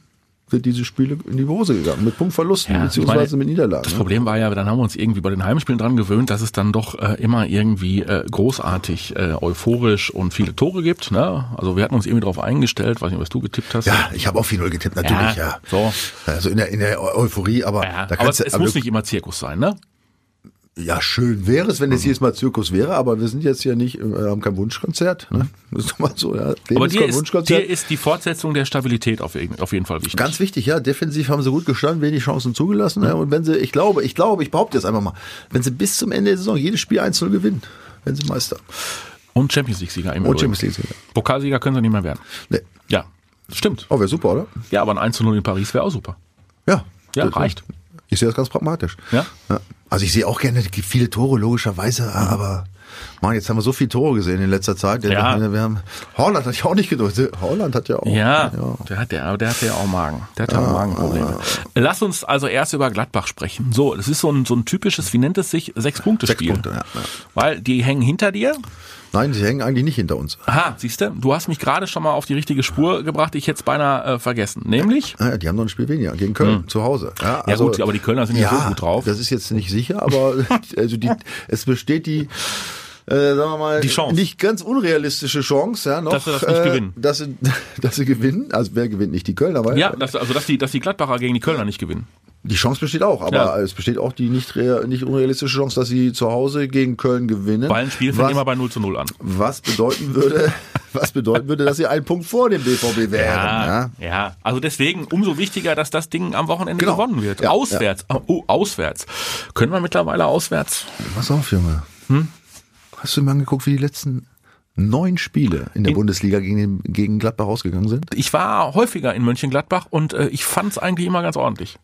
sind diese Spiele in die Hose gegangen. Mit Punktverlusten Ja, beziehungsweise meine, mit Niederlagen. Das ne? Problem war ja, dann haben wir uns irgendwie bei den Heimspielen dran gewöhnt, dass es dann doch äh, immer irgendwie äh, großartig, äh, euphorisch und viele Tore gibt. Ne? Also wir hatten uns irgendwie darauf eingestellt, weiß nicht, was du getippt hast. Ja, ich habe auch 4-0 getippt, natürlich, ja. So. Also in der, in der Euphorie, aber Ja, da aber es, es muss nicht immer Zirkus sein, ne? Ja, schön wäre es, wenn es jedes Mal Zirkus wäre, aber wir sind jetzt hier nicht, äh, haben kein Wunschkonzert. Ne? Das ist doch mal so, ja. Aber ist dir ist, Wunschkonzert. dir ist die Fortsetzung der Stabilität auf, jeden- auf jeden Fall wichtig. Ganz wichtig, ja. Defensiv haben sie gut gestanden, wenig Chancen zugelassen. Ja. Und wenn sie, ich glaube, ich glaube, ich behaupte jetzt einfach mal, wenn sie bis zum Ende der Saison jedes Spiel 1-0 gewinnen, wenn sie Meister. Und Champions League-Sieger im Und. Champions League. Pokalsieger können sie nicht mehr werden. Nee. Ja, stimmt. Oh, wäre super, oder? Ja, aber ein 1 0 in Paris wäre auch super. Ja. Ja, reicht. Ich sehe das ganz pragmatisch. Ja? Ja. Also ich sehe auch gerne viele Tore, logischerweise, aber Mann, jetzt haben wir so viele Tore gesehen in letzter Zeit. Ja. Wir haben, Holland hat ja auch nicht gedrückt. Holland hat ja auch. Ja, Der, hat, der, der hatte ja auch Magen. Der hat ja auch Magenprobleme. Lass uns also erst über Gladbach sprechen. So, das ist so ein, so ein typisches, wie nennt es sich, Sechs-Punkte-Spiel. Sechs Punkte, ja, ja. Weil die hängen hinter dir. Nein, sie hängen eigentlich nicht hinter uns. Aha, siehst du, du hast mich gerade schon mal auf die richtige Spur gebracht. Ich hätte es beinahe äh, vergessen. Nämlich, Ja, die haben noch ein Spiel weniger gegen Köln zu Hause. Ja, Hm. Ja, gut, aber die Kölner sind ja so gut drauf. Das ist jetzt nicht sicher, aber [LAUGHS] also die, es besteht die äh, sagen wir mal, Die Chance. nicht ganz unrealistische Chance, ja, noch, Dass sie das nicht äh, gewinnen. Dass sie, [LAUGHS] dass sie gewinnen. Also wer gewinnt nicht die Kölner, weil ja, dass, also dass die, dass die Gladbacher gegen die Kölner nicht gewinnen. Die Chance besteht auch, aber Ja. es besteht auch die nicht, nicht unrealistische Chance, dass sie zu Hause gegen Köln gewinnen. Weil ein Spiel fängt immer bei 0 zu 0 an. was bedeuten würde, [LAUGHS] was bedeuten würde, dass sie einen Punkt vor dem BVB wären. Ja, ja. Also deswegen umso wichtiger, dass das Ding am Wochenende Genau. gewonnen wird. Ja, auswärts. Oh, auswärts. Können wir mittlerweile auswärts? Pass auf, Junge. Hm? Hast du mir angeguckt, wie die letzten neun Spiele in der Bundesliga gegen, den, gegen Gladbach ausgegangen sind? Ich war häufiger in Mönchengladbach und äh, ich fand es eigentlich immer ganz ordentlich.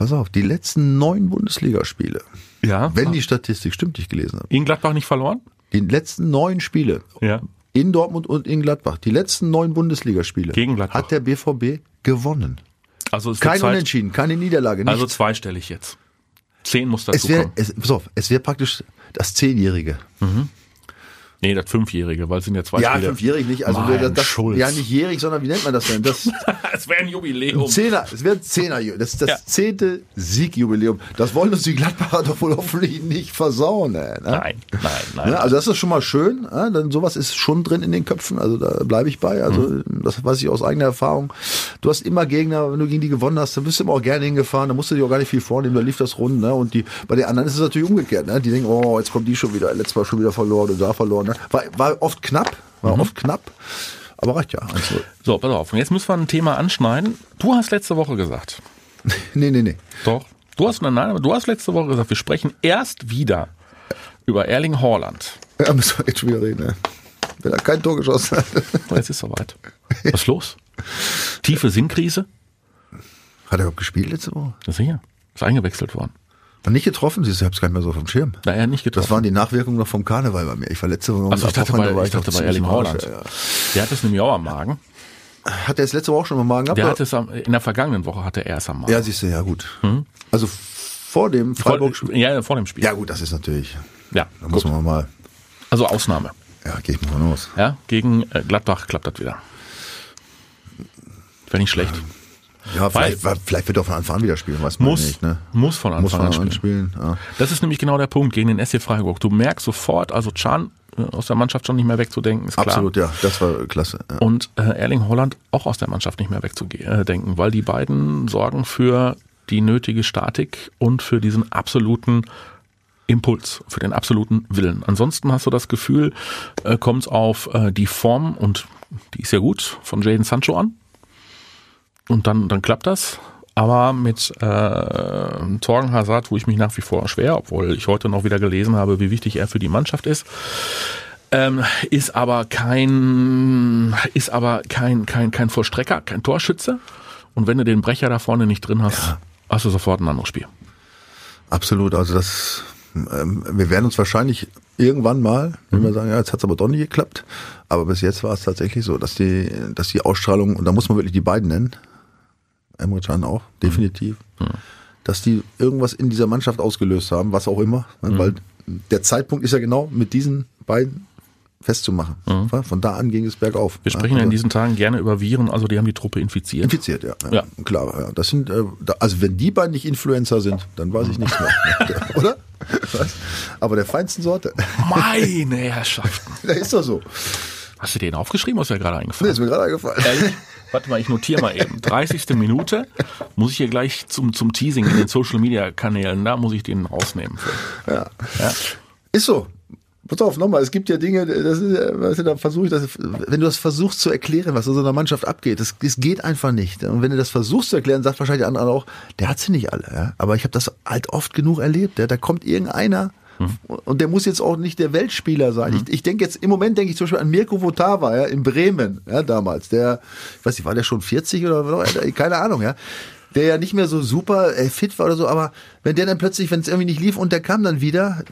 Pass auf, die letzten neun Bundesligaspiele, Ja. wenn die Statistik stimmt, die ich gelesen habe. In Gladbach nicht verloren? Die letzten neun Spiele Ja. in Dortmund und in Gladbach, die letzten neun Bundesligaspiele Gegen Gladbach. hat der BVB gewonnen. Also es Kein Zeit- Unentschieden, keine Niederlage. Nichts. Also zweistellig jetzt. Zehn muss dazu es wäre, kommen. es, pass auf, es wäre praktisch das Zehnjährige. Nee, das Fünfjährige, weil es sind ja zwei Ja, Spiele. fünfjährig nicht. Also Mein das, das, Schulz. ja, nicht jährig, sondern wie nennt man das denn? Das [LAUGHS] Es wäre ein Jubiläum. Zehner, es wäre ein Zehner, das ist das Ja. zehnte Siegjubiläum. Das wollen uns die Gladbacher doch wohl hoffentlich nicht versauen. Ne? Nein, nein, nein. Ja, also das ist schon mal schön. Ja, dann sowas ist schon drin in den Köpfen. Also da bleibe ich bei. Also Mhm. das weiß ich aus eigener Erfahrung. Du hast immer Gegner, wenn du gegen die gewonnen hast, dann bist du immer auch gerne hingefahren. Da musst du dir auch gar nicht viel vornehmen. Da lief das rund. Ne? Und die bei den anderen ist es natürlich umgekehrt. Ne? Die denken, oh, jetzt kommt die schon wieder. Letztes Mal schon wieder verloren und da verloren. Ne? War, war oft knapp. War Mhm. oft knapp. Aber reicht ja. Also, So, pass auf. Und jetzt müssen wir ein Thema anschneiden. Du hast letzte Woche gesagt. [LAUGHS] nee, nee, nee. Doch. Du hast, nein, aber du hast letzte Woche gesagt, wir sprechen erst wieder über Erling Haaland. Ja, müssen wir jetzt schon wieder reden. Ne? Wenn er kein Tor geschossen hat. So, jetzt ist soweit. Was ist los? Tiefe Sinnkrise? Hat er überhaupt gespielt letzte Woche? Das ist hier. Ist eingewechselt worden. War nicht getroffen, siehst du, ich hab's gar nicht mehr so vom Schirm. Na, hat nicht getroffen. Das waren die Nachwirkungen noch vom Karneval bei mir. Ich war letzte Woche Achso, ich am dachte bei, war ich dachte noch bei Erling Haaland. Ja, ja. Der hat es nämlich auch am Magen. Hat er es letzte Woche auch schon mal Magen gehabt? Der hat es am, in der vergangenen Woche hatte er es am Magen. ja, siehst du, ja gut. Also vor dem vor, Freiburg. ja, vor dem Spiel. Ja gut, das ist natürlich, Ja, da muss man mal, Also Ausnahme. ja, gehe ich mal von aus. Ja, gegen äh, Gladbach klappt das wieder. Wäre nicht schlecht. Ja, Weil- vielleicht, vielleicht wird er von Anfang an wieder spielen, weiß man Muss, nicht. Ne? muss von Muss Anfang von an an spielen. spielen. Ja. Das ist nämlich genau der Punkt gegen den SC Freiburg. Du merkst sofort, also Can äh, aus der Mannschaft schon nicht mehr wegzudenken, ist klar. Absolut, ja, das war klasse. Ja. Und äh, Erling Holland auch aus der Mannschaft nicht mehr wegzudenken, weil die beiden sorgen für die nötige Statik und für diesen absoluten Impuls, für den absoluten Willen. Ansonsten hast du das Gefühl, äh, kommt auf äh, die Form und die ist ja gut von Jaden Sancho an. Und dann, dann klappt das. Aber mit äh, Torgen Hazard tue ich mich nach wie vor schwer, obwohl ich heute noch wieder gelesen habe, wie wichtig er für die Mannschaft ist. Ähm, ist aber kein, ist aber kein, kein, kein Vollstrecker, kein Torschütze. Und wenn du den Brecher da vorne nicht drin hast, ja. hast du sofort ein anderes Spiel. Absolut. Also das, ähm, wir werden uns wahrscheinlich irgendwann mal, wenn wir mhm. sagen, ja, jetzt hat es aber doch nicht geklappt. Aber bis jetzt war es tatsächlich so, dass die, dass die Ausstrahlung, und da muss man wirklich die beiden nennen, Emre Can auch, definitiv, mhm. dass die irgendwas in dieser Mannschaft ausgelöst haben, was auch immer. Ne? Mhm. Weil der Zeitpunkt ist ja genau mit diesen beiden festzumachen. Mhm. Von da an ging es bergauf. Wir sprechen ja in diesen Tagen gerne über Viren, also die haben die Truppe infiziert. Infiziert, ja. ja. ja. Klar, ja. Das sind, äh, also wenn die beiden nicht Influencer sind, dann weiß ich nichts mehr. [LAUGHS] [LAUGHS] Oder? Was? Aber der feinsten Sorte. Meine Herrschaften. [LAUGHS] Da ist doch so. Hast du den aufgeschrieben ist dir gerade eingefallen? Nee, ist mir gerade eingefallen. Ehrlich? Warte mal, ich notiere mal eben. 30. Minute muss ich hier gleich zum, zum Teasing in den Social Media Kanälen, da muss ich den rausnehmen. Ja. ja. Ist so. Pass auf, nochmal, es gibt ja Dinge, das ist, weißt du, da versuche ich das, wenn du das versuchst zu erklären, was in so einer Mannschaft abgeht, das, das geht einfach nicht. Und wenn du das versuchst zu erklären, sagt wahrscheinlich der andere auch, der hat sie nicht alle. Ja? Aber ich habe das halt oft genug erlebt. Ja? Da kommt irgendeiner, hm. und der muss jetzt auch nicht der Weltspieler sein. Hm. Ich, ich denke jetzt, im Moment denke ich zum Beispiel an Mirko Votava, ja, in Bremen, ja, damals. Der, ich weiß nicht, war der schon 40 oder keine Ahnung, ja der ja nicht mehr so super äh, fit war oder so, aber wenn der dann plötzlich, wenn es irgendwie nicht lief und der kam dann wieder,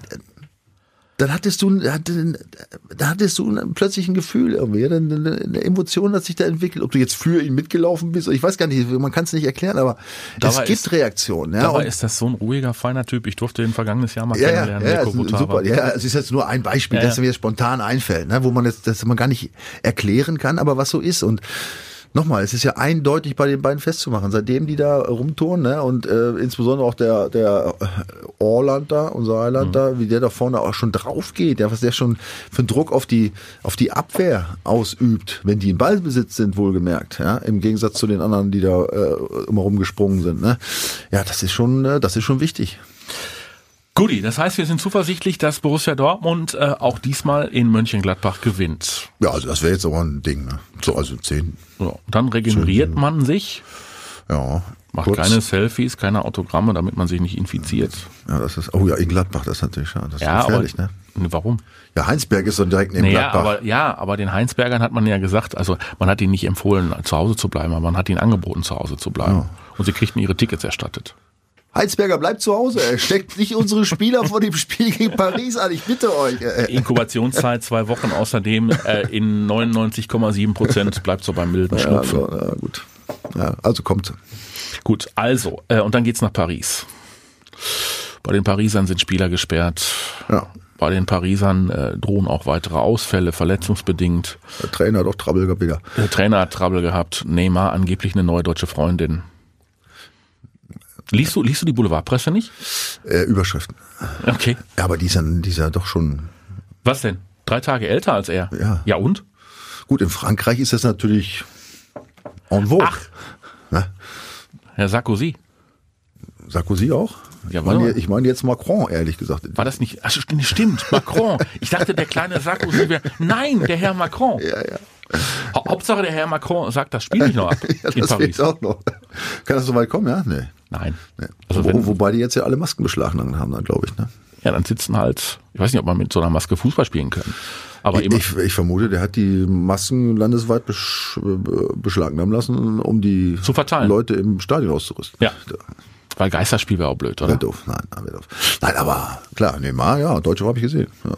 dann hattest du, da hattest du plötzlich ein Gefühl irgendwie, eine Emotion hat sich da entwickelt. Ob du jetzt für ihn mitgelaufen bist, ich weiß gar nicht, man kann es nicht erklären, aber dabei es gibt ist, Reaktionen. Ja, dabei ist das so ein ruhiger, feiner Typ. Ich durfte ihn vergangenes Jahr mal ja, kennenlernen. Ja, ja, super. Ja, es ist jetzt nur ein Beispiel, ja, das mir spontan einfällt, ne, wo man jetzt, das man gar nicht erklären kann, aber was so ist und nochmal, es ist ja eindeutig bei den beiden festzumachen, seitdem die da rumtouren, ne, und äh, insbesondere auch der, der Orland da, unser Highland mhm. da, wie der da vorne auch schon drauf geht, ja, was der schon für einen Druck auf die, auf die Abwehr ausübt, wenn die in Ballbesitz sind, wohlgemerkt, ja, im Gegensatz zu den anderen, die da äh, immer rumgesprungen sind, ne. Ja, das ist schon, äh, das ist schon wichtig. Guti, das heißt, wir sind zuversichtlich, dass Borussia Dortmund äh, auch diesmal in Mönchengladbach gewinnt. Ja, also das wäre jetzt auch ein Ding. Ne? So, also zehn. Ja, dann regeneriert zehn. man sich. Ja. Macht kurz. keine Selfies, keine Autogramme, damit man sich nicht infiziert. Ja, das ist, oh ja, in Gladbach, das ist natürlich schade. Das ist ja, gefährlich, aber, ne? Warum? Ja, Heinsberg ist so direkt neben naja, Gladbach. Aber, ja, aber den Heinsbergern hat man ja gesagt, also man hat ihnen nicht empfohlen, zu Hause zu bleiben, aber man hat ihnen angeboten, zu Hause zu bleiben. Ja. Und sie kriegten ihre Tickets erstattet. Heinsberger bleibt zu Hause. Er steckt nicht unsere Spieler vor dem Spiel gegen Paris an. Ich bitte euch. Inkubationszeit zwei Wochen. Außerdem äh, in 99,7 Prozent bleibt so beim milden Schnupfen. Ja, also, ja, gut. Ja, also kommt. Gut, also äh, und dann geht's nach Paris. Bei den Parisern sind Spieler gesperrt. Ja. Bei den Parisern äh, drohen auch weitere Ausfälle, verletzungsbedingt. Der Trainer hat auch Trouble gehabt wieder. Der Trainer hat Trouble gehabt. Neymar angeblich eine neue deutsche Freundin. Liest du, liest du die Boulevardpresse nicht? Äh, Überschriften. Okay. Ja, aber die ist, ja, doch schon. Was denn? Drei Tage älter als er? Ja. Ja und? Gut, in Frankreich ist das natürlich en vogue. Ach. Na? Herr Sarkozy. Sarkozy auch? Ja, ich meine, ich meine jetzt Macron, ehrlich gesagt. War das nicht? Ach, stimmt, Macron. Ich dachte, der kleine Sarkozy wäre. Nein, der Herr Macron. Ja, ja. Hauptsache der Herr Macron sagt, das Spiel nicht noch ab [LAUGHS] ja, in das Paris. Auch noch. Kann das so weit kommen, ja? Nee. Nein. Nee. Also Wo, wenn, wobei die jetzt ja alle Masken beschlagnahmt haben, dann glaube ich. Ne? Ja, dann sitzen halt, ich weiß nicht, ob man mit so einer Maske Fußball spielen kann. Aber ich, ich, ich vermute, der hat die Masken landesweit besch, beschlagnahmen lassen, um die zu verteilen. Leute im Stadion auszurüsten. Ja. Weil Geisterspiel wäre auch blöd, oder? Wäre doof. Nein, wäre doof. Nein, aber klar, Neymar, ja, Deutsche habe ich gesehen. Ja.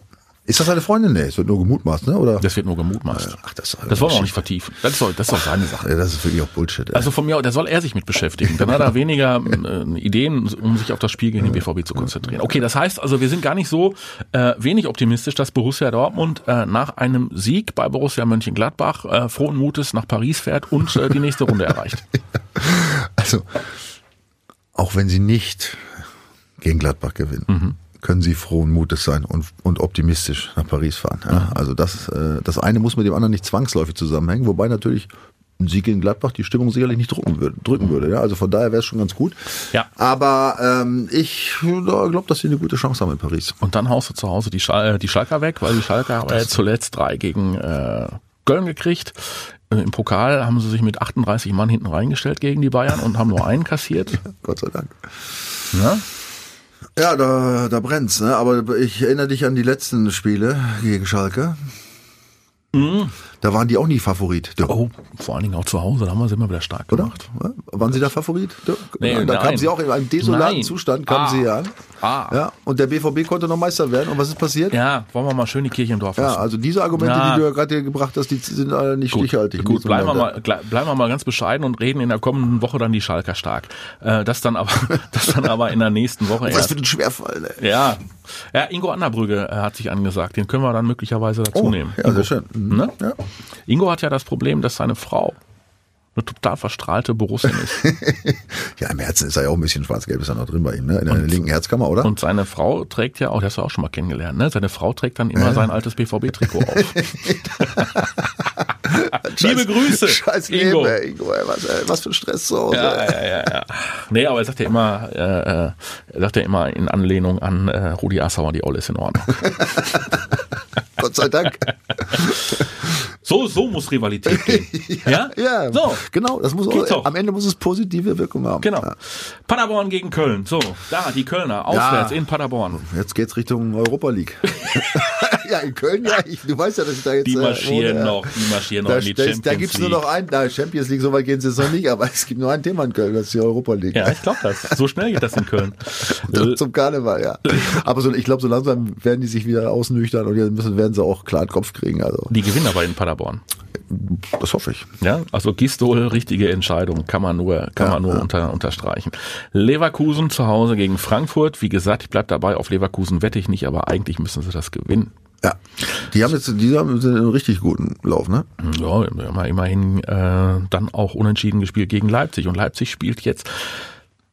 Ist das seine Freundin? Nee, es wird nur gemutmaßt, ne? Oder? Das wird nur gemutmaßt. Ach, das, das wollen wir auch nicht vertiefen. Das, soll, das ist doch seine Sache. Ja, das ist wirklich auch Bullshit. Ey. Also von mir, da soll er sich mit beschäftigen. Dann hat er [LAUGHS] weniger äh, Ideen, um sich auf das Spiel gegen den BVB zu konzentrieren. Okay, das heißt also, wir sind gar nicht so äh, wenig optimistisch, dass Borussia Dortmund äh, nach einem Sieg bei Borussia Mönchengladbach äh, frohen Mutes nach Paris fährt und äh, die nächste Runde erreicht. [LAUGHS] Also, auch wenn sie nicht gegen Gladbach gewinnen. Mhm können sie frohen Mutes sein und, und optimistisch nach Paris fahren. Ja, also das, äh, das eine muss mit dem anderen nicht zwangsläufig zusammenhängen, wobei natürlich ein Sieg in Gladbach die Stimmung sicherlich nicht drücken würde. Drücken würde ja? Also von daher wäre es schon ganz gut. Ja. Aber ähm, ich glaube, dass sie eine gute Chance haben in Paris. Und dann haust du zu Hause die, Schal die Schalker weg, weil die Schalker haben äh, zuletzt drei gegen äh, Köln gekriegt. Äh, Im Pokal haben sie sich mit 38 Mann hinten reingestellt gegen die Bayern und haben nur einen kassiert. [LAUGHS] Gott sei Dank. Ja? Ja, da, da brennt's, ne? Aber ich erinnere dich an die letzten Spiele gegen Schalke. Da waren die auch nie Favorit. Du. Oh, vor allen Dingen auch zu Hause, da haben wir sie immer wieder stark Oder? gemacht. Waren Sie da Favorit? Da, Nee, da nein. kamen Sie auch in einem desolaten Nein. Zustand, kamen Ah. Sie an. Ah. Ja, und der BVB konnte noch Meister werden. Und was ist passiert? Ja, wollen wir mal schön die Kirche im Dorf Ja, lassen. also diese Argumente, Na. die du ja gerade hier gebracht hast, die sind alle nicht stichhaltig. Gut, Nicht so bleiben wir, mal, bleiben wir mal ganz bescheiden und reden in der kommenden Woche dann die Schalker stark. Äh, das dann aber, [LAUGHS] das dann aber in der nächsten Woche Was erst. für ein Schwerfall, ey. Ja, ja, Ingo Anderbrügge äh, hat sich angesagt. Den können wir dann möglicherweise dazu Oh, nehmen. ja, Ingo. sehr schön. Mhm. Ne? Ja. Ingo hat ja das Problem, dass seine Frau eine total verstrahlte Borussin ist. [LAUGHS] ja, im Herzen ist er ja auch ein bisschen schwarz-gelb, ist er noch drin bei ihm, ne? In der linken Herzkammer, oder? Und seine Frau trägt ja auch, das hast du auch schon mal kennengelernt, ne? Seine Frau trägt dann immer sein altes BVB-Trikot auf. [LAUGHS] [LAUGHS] Liebe Grüße, Scheiß Ingo. Leben, ey, Ingo, ey, was, ey, was für ein Stress zu Hause. Ja, ja, ja, ja. Nee, aber er sagt ja immer, äh, äh, er sagt ja immer in Anlehnung an äh, Rudi Assauer, die Olle ist in Ordnung. [LAUGHS] Gott sei Dank. [LAUGHS] So, so muss Rivalität gehen. Ja? Ja, So. genau. Das muss auch, am Ende muss es positive Wirkung haben. Genau. Ja. Paderborn gegen Köln. So, da, die Kölner, auswärts Ja. in Paderborn. Jetzt geht's Richtung Europa League. Ja, in Köln, ja. Ich, [LAUGHS] du weißt ja, dass ich da jetzt. Die äh, marschieren wohne, ja. noch, die marschieren noch Da, in die da, Champions da gibt's League. nur noch ein, na, Champions League, so weit gehen sie jetzt noch nicht, aber es gibt nur ein Thema in Köln, das ist die Europa League. Ja, ich glaube das. So schnell geht das in Köln. [LAUGHS] Zum- Zum Karneval, ja. Aber so, ich glaube, so langsam werden die sich wieder ausnüchtern und jetzt müssen, werden sie auch klar den Kopf kriegen. Also, Die gewinnen aber in Paderborn. das hoffe ich. Ja, also Gistol, richtige Entscheidung, kann man nur, kann Ja, man nur ja. unter, unterstreichen. Leverkusen zu Hause gegen Frankfurt. Wie gesagt, ich bleib dabei, auf Leverkusen wette ich nicht, aber eigentlich müssen sie das gewinnen. Ja. Die haben jetzt, die haben sind in einem richtig guten Lauf, ne? Ja, immer, immerhin äh, dann auch unentschieden gespielt gegen Leipzig. Und Leipzig spielt jetzt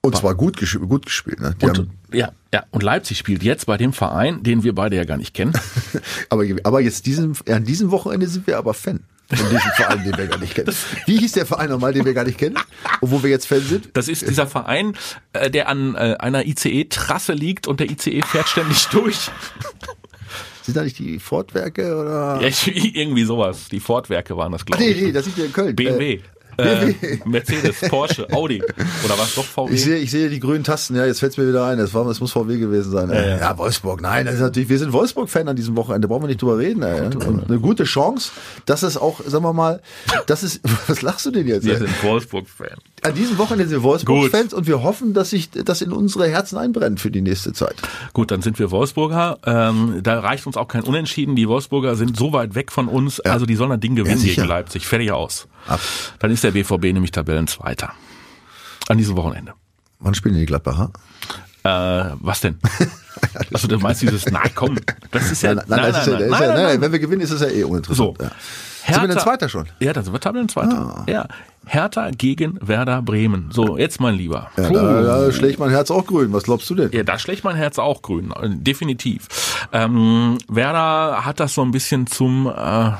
Und zwar gut, gesp gut gespielt, ne? Die und, ja, ja, und Leipzig spielt jetzt bei dem Verein, den wir beide ja gar nicht kennen. [LAUGHS] aber, aber jetzt diesen, an diesem Wochenende sind wir aber Fan. Von diesem Verein, den wir gar nicht kennen. [LAUGHS] Wie hieß der Verein nochmal, den wir gar nicht kennen? Und wo wir jetzt Fan sind? Das ist dieser Verein, äh, der an äh, einer ICE-Trasse liegt und der ICE fährt ständig durch. [LAUGHS] Sind da nicht die Fortwerke oder? Ja, irgendwie sowas. Die Ford-Werke waren das, glaube nee, ich. nee, das sind wir in Köln. BMW. Äh, Äh. Mercedes, Porsche, Audi. Oder was doch VW? Ich sehe, ich sehe die grünen Tasten, ja, jetzt fällt's mir wieder ein. Das, war, das muss VW gewesen sein. Ja, Ja, ja. Wolfsburg, nein, das ist natürlich, wir sind Wolfsburg-Fan an diesem Wochenende, brauchen wir nicht drüber reden. Ey. Und eine gute Chance, dass es auch, sagen wir mal, das ist, [LAUGHS] was lachst du denn jetzt? Wir ey? sind Wolfsburg-Fan. An diesem Wochenende sind wir Wolfsburg-Fans und wir hoffen, dass sich das in unsere Herzen einbrennt für die nächste Zeit. Gut, dann sind wir Wolfsburger. Ähm, da reicht uns auch kein Unentschieden. Die Wolfsburger sind so weit weg von uns. Also die sollen das Ding gewinnen sicher. gegen Leipzig. Fertig aus. Ab. Dann ist der BVB nämlich Tabellenzweiter. An diesem Wochenende. Wann spielen die Gladbacher? Äh, was denn? [LAUGHS] Also du meinst dieses, na komm, das ist ja, Nein, nein, ja, ja, nein, nein, wenn wir gewinnen, ist es ja eh So. uninteressant. Ja. Sind wir denn Zweiter schon? Ja, da sind wir Tabellenzweiter. Ah. Ja. Hertha gegen Werder Bremen. So, jetzt mein Lieber. Ja, da, da schlägt mein Herz auch grün. Was glaubst du denn? Ja, da schlägt mein Herz auch grün, äh, definitiv. Ähm, Werder hat das so ein bisschen zum äh, Ja,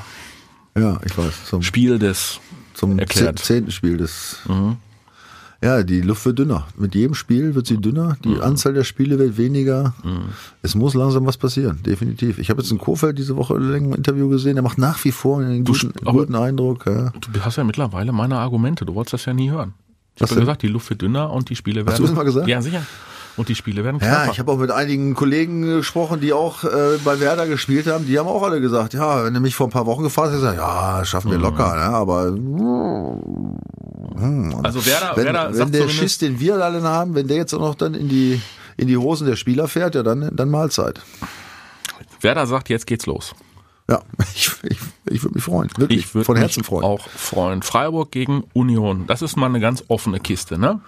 ich weiß. Zum, Spiel des zum erklärt. zeh- zehnten Spiel des. Ja, die Luft wird dünner. Mit jedem Spiel wird sie dünner. Die Mhm. Anzahl der Spiele wird weniger. Es muss langsam was passieren, definitiv. Ich habe jetzt in Kofeld diese Woche ein Interview gesehen. Der macht nach wie vor einen guten, guten Eindruck. Ja. Du hast ja mittlerweile meine Argumente. Du wolltest das ja nie hören. Ich habe denn? gesagt, die Luft wird dünner und die Spiele werden. Hast du das mal gesagt? Ja, sicher. Und die Spiele werden Ja, knapper. ich habe auch mit einigen Kollegen gesprochen, die auch äh, bei Werder gespielt haben. Die haben auch alle gesagt, ja, wenn du mich vor ein paar Wochen gefragt hast, gesagt, ja, schaffen Mhm. wir locker. Ne? Aber also Werder, wenn, Werder wenn der Schiss, den wir alle haben, wenn der jetzt auch noch dann in die in die Hosen der Spieler fährt, ja, dann, dann Mahlzeit. Werder sagt, jetzt geht's los. Ja, [LAUGHS] ich, ich, ich würde mich freuen. Wirklich, Ich würde von mich Herzen freuen. auch freuen. Freiburg gegen Union. Das ist mal eine ganz offene Kiste, ne?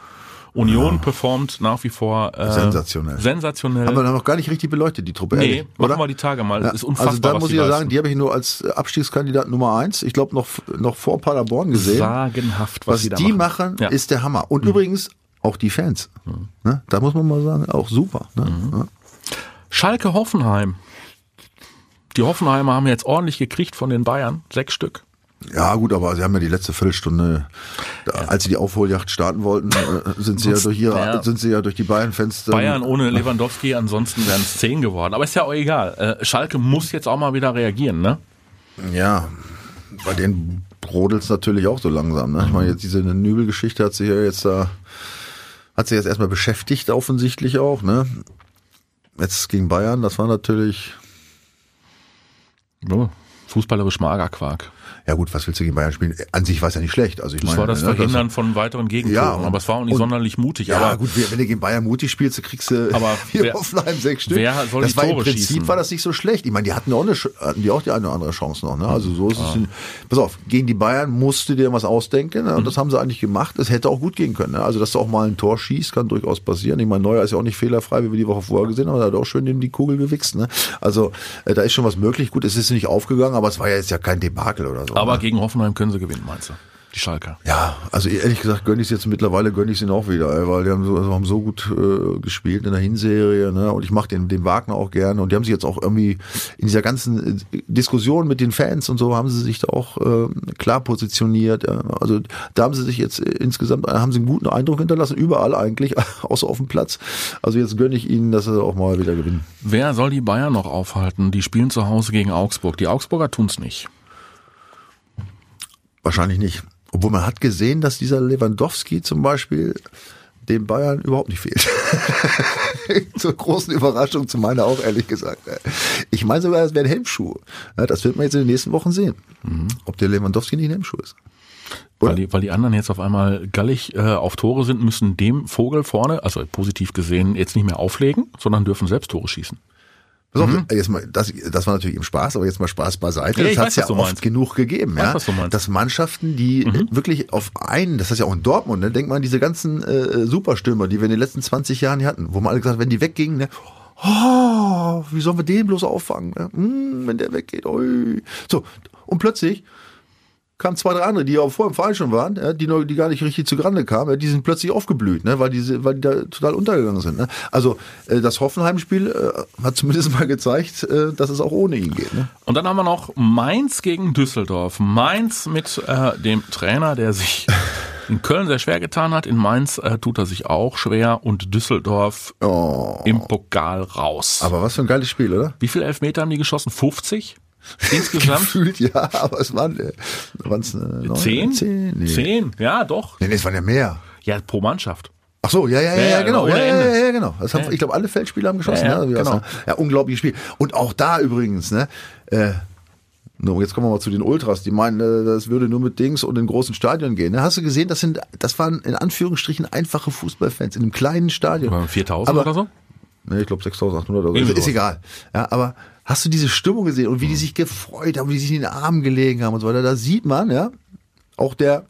Union performt nach wie vor äh, Sensationell. Sensationell. Haben wir noch gar nicht richtig beleuchtet, die Truppe, nee, ehrlich, machen wir die Tage mal. Ja, Ist unfassbar, also da muss ich ja leisten. sagen, die habe ich nur als Abstiegskandidat Nummer eins. Ich glaube noch noch vor Paderborn gesehen. Sagenhaft, was, was die die machen. machen, Ja. ist der Hammer. Und übrigens auch die Fans. Ne? Da muss man mal sagen, auch super. Ne? Ja. Schalke Hoffenheim. Die Hoffenheimer haben jetzt ordentlich gekriegt von den Bayern. Sechs Stück. Ja, gut, aber sie haben ja die letzte Viertelstunde, da, als sie die Aufholjacht starten wollten, äh, sind sie ja durch ihre, Ja. sind sie ja durch die Bayern-Fans. Bayern ohne Lewandowski, ansonsten wären es zehn geworden. Aber ist ja auch egal. Äh, Schalke muss jetzt auch mal wieder reagieren, ne? Ja, bei denen brodelt es natürlich auch so langsam. Ne? Ich meine, jetzt diese Nübel-Geschichte hat sich ja jetzt da, hat sich jetzt erstmal beschäftigt, offensichtlich auch, ne? Jetzt gegen Bayern, das war natürlich. Ja, fußballerisch Magerquark. Ja gut, was willst du gegen Bayern spielen? An sich war es ja nicht schlecht. Also ich Das meine, war das ne, Verhindern von weiteren Gegentoren, Ja, aber es war auch nicht und- sonderlich mutig. Ja, aber gut, wenn du gegen Bayern mutig spielst, kriegst du [LAUGHS] Aber [LAUGHS] hier wer- Hoffenheim sechs Stück. wer soll das die war im Tore Prinzip schießen? war das nicht so schlecht. Ich meine, die hatten auch eine, hatten die auch die eine oder andere Chance noch. Ne? Also so ist es. In, pass auf, gegen die Bayern musst du dir was ausdenken. Ne? Und das haben sie eigentlich gemacht. Es hätte auch gut gehen können. Ne? Also dass du auch mal ein Tor schießt, kann durchaus passieren. Ich meine, Neuer ist ja auch nicht fehlerfrei, wie wir die Woche vorher gesehen haben. Er hat auch schön die Kugel gewichst. Ne? Also äh, da ist schon was möglich. Gut, es ist nicht aufgegangen, aber es war ja jetzt ja kein Debakel oder so. Aber ne? gegen Hoffenheim können sie gewinnen, meinst du? Die Schalker. Ja, also ehrlich gesagt gönne ich es jetzt mittlerweile, gönne ich es ihnen auch wieder, weil die haben so, also haben so gut äh, gespielt in der Hinserie ne? und ich mache den, den Wagner auch gerne und die haben sich jetzt auch irgendwie in dieser ganzen äh, Diskussion mit den Fans und so haben sie sich da auch äh, klar positioniert. Ja? Also da haben sie sich jetzt äh, insgesamt, äh, haben sie einen guten Eindruck hinterlassen, überall eigentlich, [LAUGHS] außer auf dem Platz. Also jetzt gönne ich ihnen, dass sie auch mal wieder gewinnen. Wer soll die Bayern noch aufhalten? Die spielen zu Hause gegen Augsburg. Die Augsburger tun's nicht. Wahrscheinlich nicht. Obwohl man hat gesehen, dass dieser Lewandowski zum Beispiel den Bayern überhaupt nicht fehlt. [LAUGHS] Zur großen Überraschung, zu meiner auch, ehrlich gesagt. Ich meine sogar, es wäre ein Helmschuh. Ja, Das wird man jetzt in den nächsten Wochen sehen. Ob der Lewandowski nicht ein Helmschuh ist. Weil die, weil die anderen jetzt auf einmal gallig äh, auf Tore sind, müssen dem Vogel vorne, also positiv gesehen, jetzt nicht mehr auflegen, sondern dürfen selbst Tore schießen. Pass auf, jetzt mal, das, das war natürlich im Spaß, aber jetzt mal Spaß beiseite. Ja, das hat weiß, es ja oft meinst. genug gegeben, Weiß, ja. Mhm. Dass Mannschaften, die wirklich auf einen, das ist ja auch in Dortmund, ne, denkt man an diese ganzen äh, Superstürmer, die wir in den letzten 20 Jahren hier hatten, wo man alle gesagt hat, wenn die weggingen, ne, oh, wie sollen wir den bloß auffangen, ne? hm, wenn der weggeht, ui. So, und plötzlich kamen zwei, drei andere, die auch vorher im Verein schon waren, ja, die, noch, die gar nicht richtig zugrande kamen, ja, die sind plötzlich aufgeblüht, ne, weil, die, weil die da total untergegangen sind. Ne. Also äh, das Hoffenheim-Spiel äh, hat zumindest mal gezeigt, äh, dass es auch ohne ihn geht. Ne. Und dann haben wir noch Mainz gegen Düsseldorf. Mainz mit äh, dem Trainer, der sich in Köln sehr schwer getan hat. In Mainz äh, tut er sich auch schwer und Düsseldorf Oh. im Pokal raus. Aber was für ein geiles Spiel, oder? Wie viele Elfmeter haben die geschossen? 50? Insgesamt? [LAUGHS] Gefühlt ja, aber es waren äh, waren's, äh, neun? Zehn? Zehn? Nee. Zehn? Ja, doch. Nee, nee, es waren ja mehr. Ja, pro Mannschaft. Ach so, ja, ja, ja, Ja, genau. Ja, ja, ja, genau. Das haben. Ich glaube, alle Feldspieler haben geschossen. Ja, ja, ne? Genau. ja, unglaubliches Spiel. Und auch da übrigens, ne, äh, no, jetzt kommen wir mal zu den Ultras, die meinen, äh, das würde nur mit Dings und in großen Stadien gehen. Ne? Hast du gesehen, das sind, das waren in Anführungsstrichen einfache Fußballfans in einem kleinen Stadion. Oder 4000 Aber- oder so? Ne, ich glaube 6800 oder so. Ist, ist egal. Ja, aber hast du diese Stimmung gesehen und wie die sich gefreut haben, wie die sich in den Armen gelegen haben und so weiter? Da sieht man, ja, auch der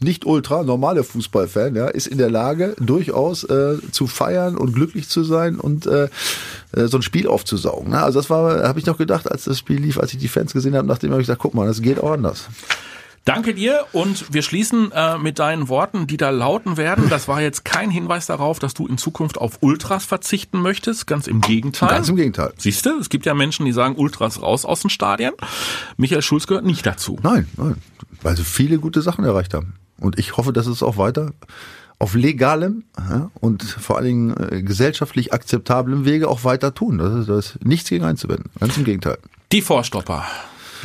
nicht ultra normale Fußballfan, ja, ist in der Lage, durchaus äh, zu feiern und glücklich zu sein und äh, äh, so ein Spiel aufzusaugen. Ne? Also das war, habe ich noch gedacht, als das Spiel lief, als ich die Fans gesehen habe, nachdem habe ich gesagt, guck mal, das geht auch anders. Danke dir und wir schließen äh, mit deinen Worten, die da lauten werden. Das war jetzt kein Hinweis darauf, dass du in Zukunft auf Ultras verzichten möchtest. Ganz im Gegenteil. Ganz im Gegenteil. Siehst du, es gibt ja Menschen, die sagen Ultras raus aus den Stadien. Michael Schulz gehört nicht dazu. Nein, nein, weil sie viele gute Sachen erreicht haben. Und ich hoffe, dass es auch weiter auf legalem ja, und vor allen Dingen äh, gesellschaftlich akzeptablem Wege auch weiter tun. Das ist, das ist nichts gegen einzuwenden. Ganz im Gegenteil. Die Vorstopper.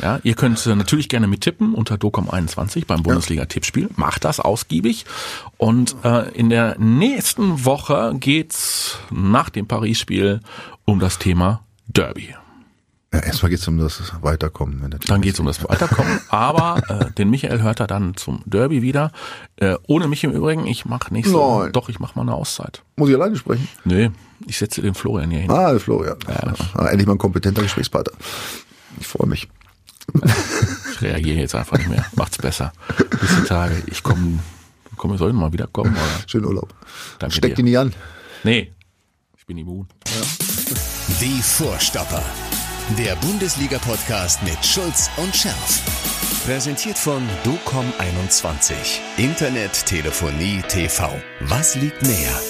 Ja, ihr könnt äh, natürlich gerne mittippen unter DOCOM21 beim Bundesliga-Tippspiel. Macht das ausgiebig. Und äh, in der nächsten Woche geht's nach dem Paris-Spiel um das Thema Derby. Ja, erstmal geht es um das Weiterkommen. Wenn der Dann geht's um das Weiterkommen. [LAUGHS] Aber äh, den Michael hört er dann zum Derby wieder. Äh, ohne mich im Übrigen. Ich mache nächste Nein. Doch, ich mache mal eine Auszeit. Muss ich alleine sprechen? Nee, ich setze den Florian hier hin. Ah, Florian. Ja. Ah, endlich mal ein kompetenter Gesprächspartner. Ich freue mich. Ich reagiere jetzt einfach nicht mehr. Macht's besser. Bis die Tage. Ich komme, komm, soll ich mal wiederkommen? Oder? Schönen Urlaub. Danke Steck dir. ihn nie an. Nee, ich bin immun. Die Vorstopper. Der Bundesliga-Podcast mit Schulz und Scherf. Präsentiert von DOCOM21. Internet, Telefonie, TV. Was liegt näher?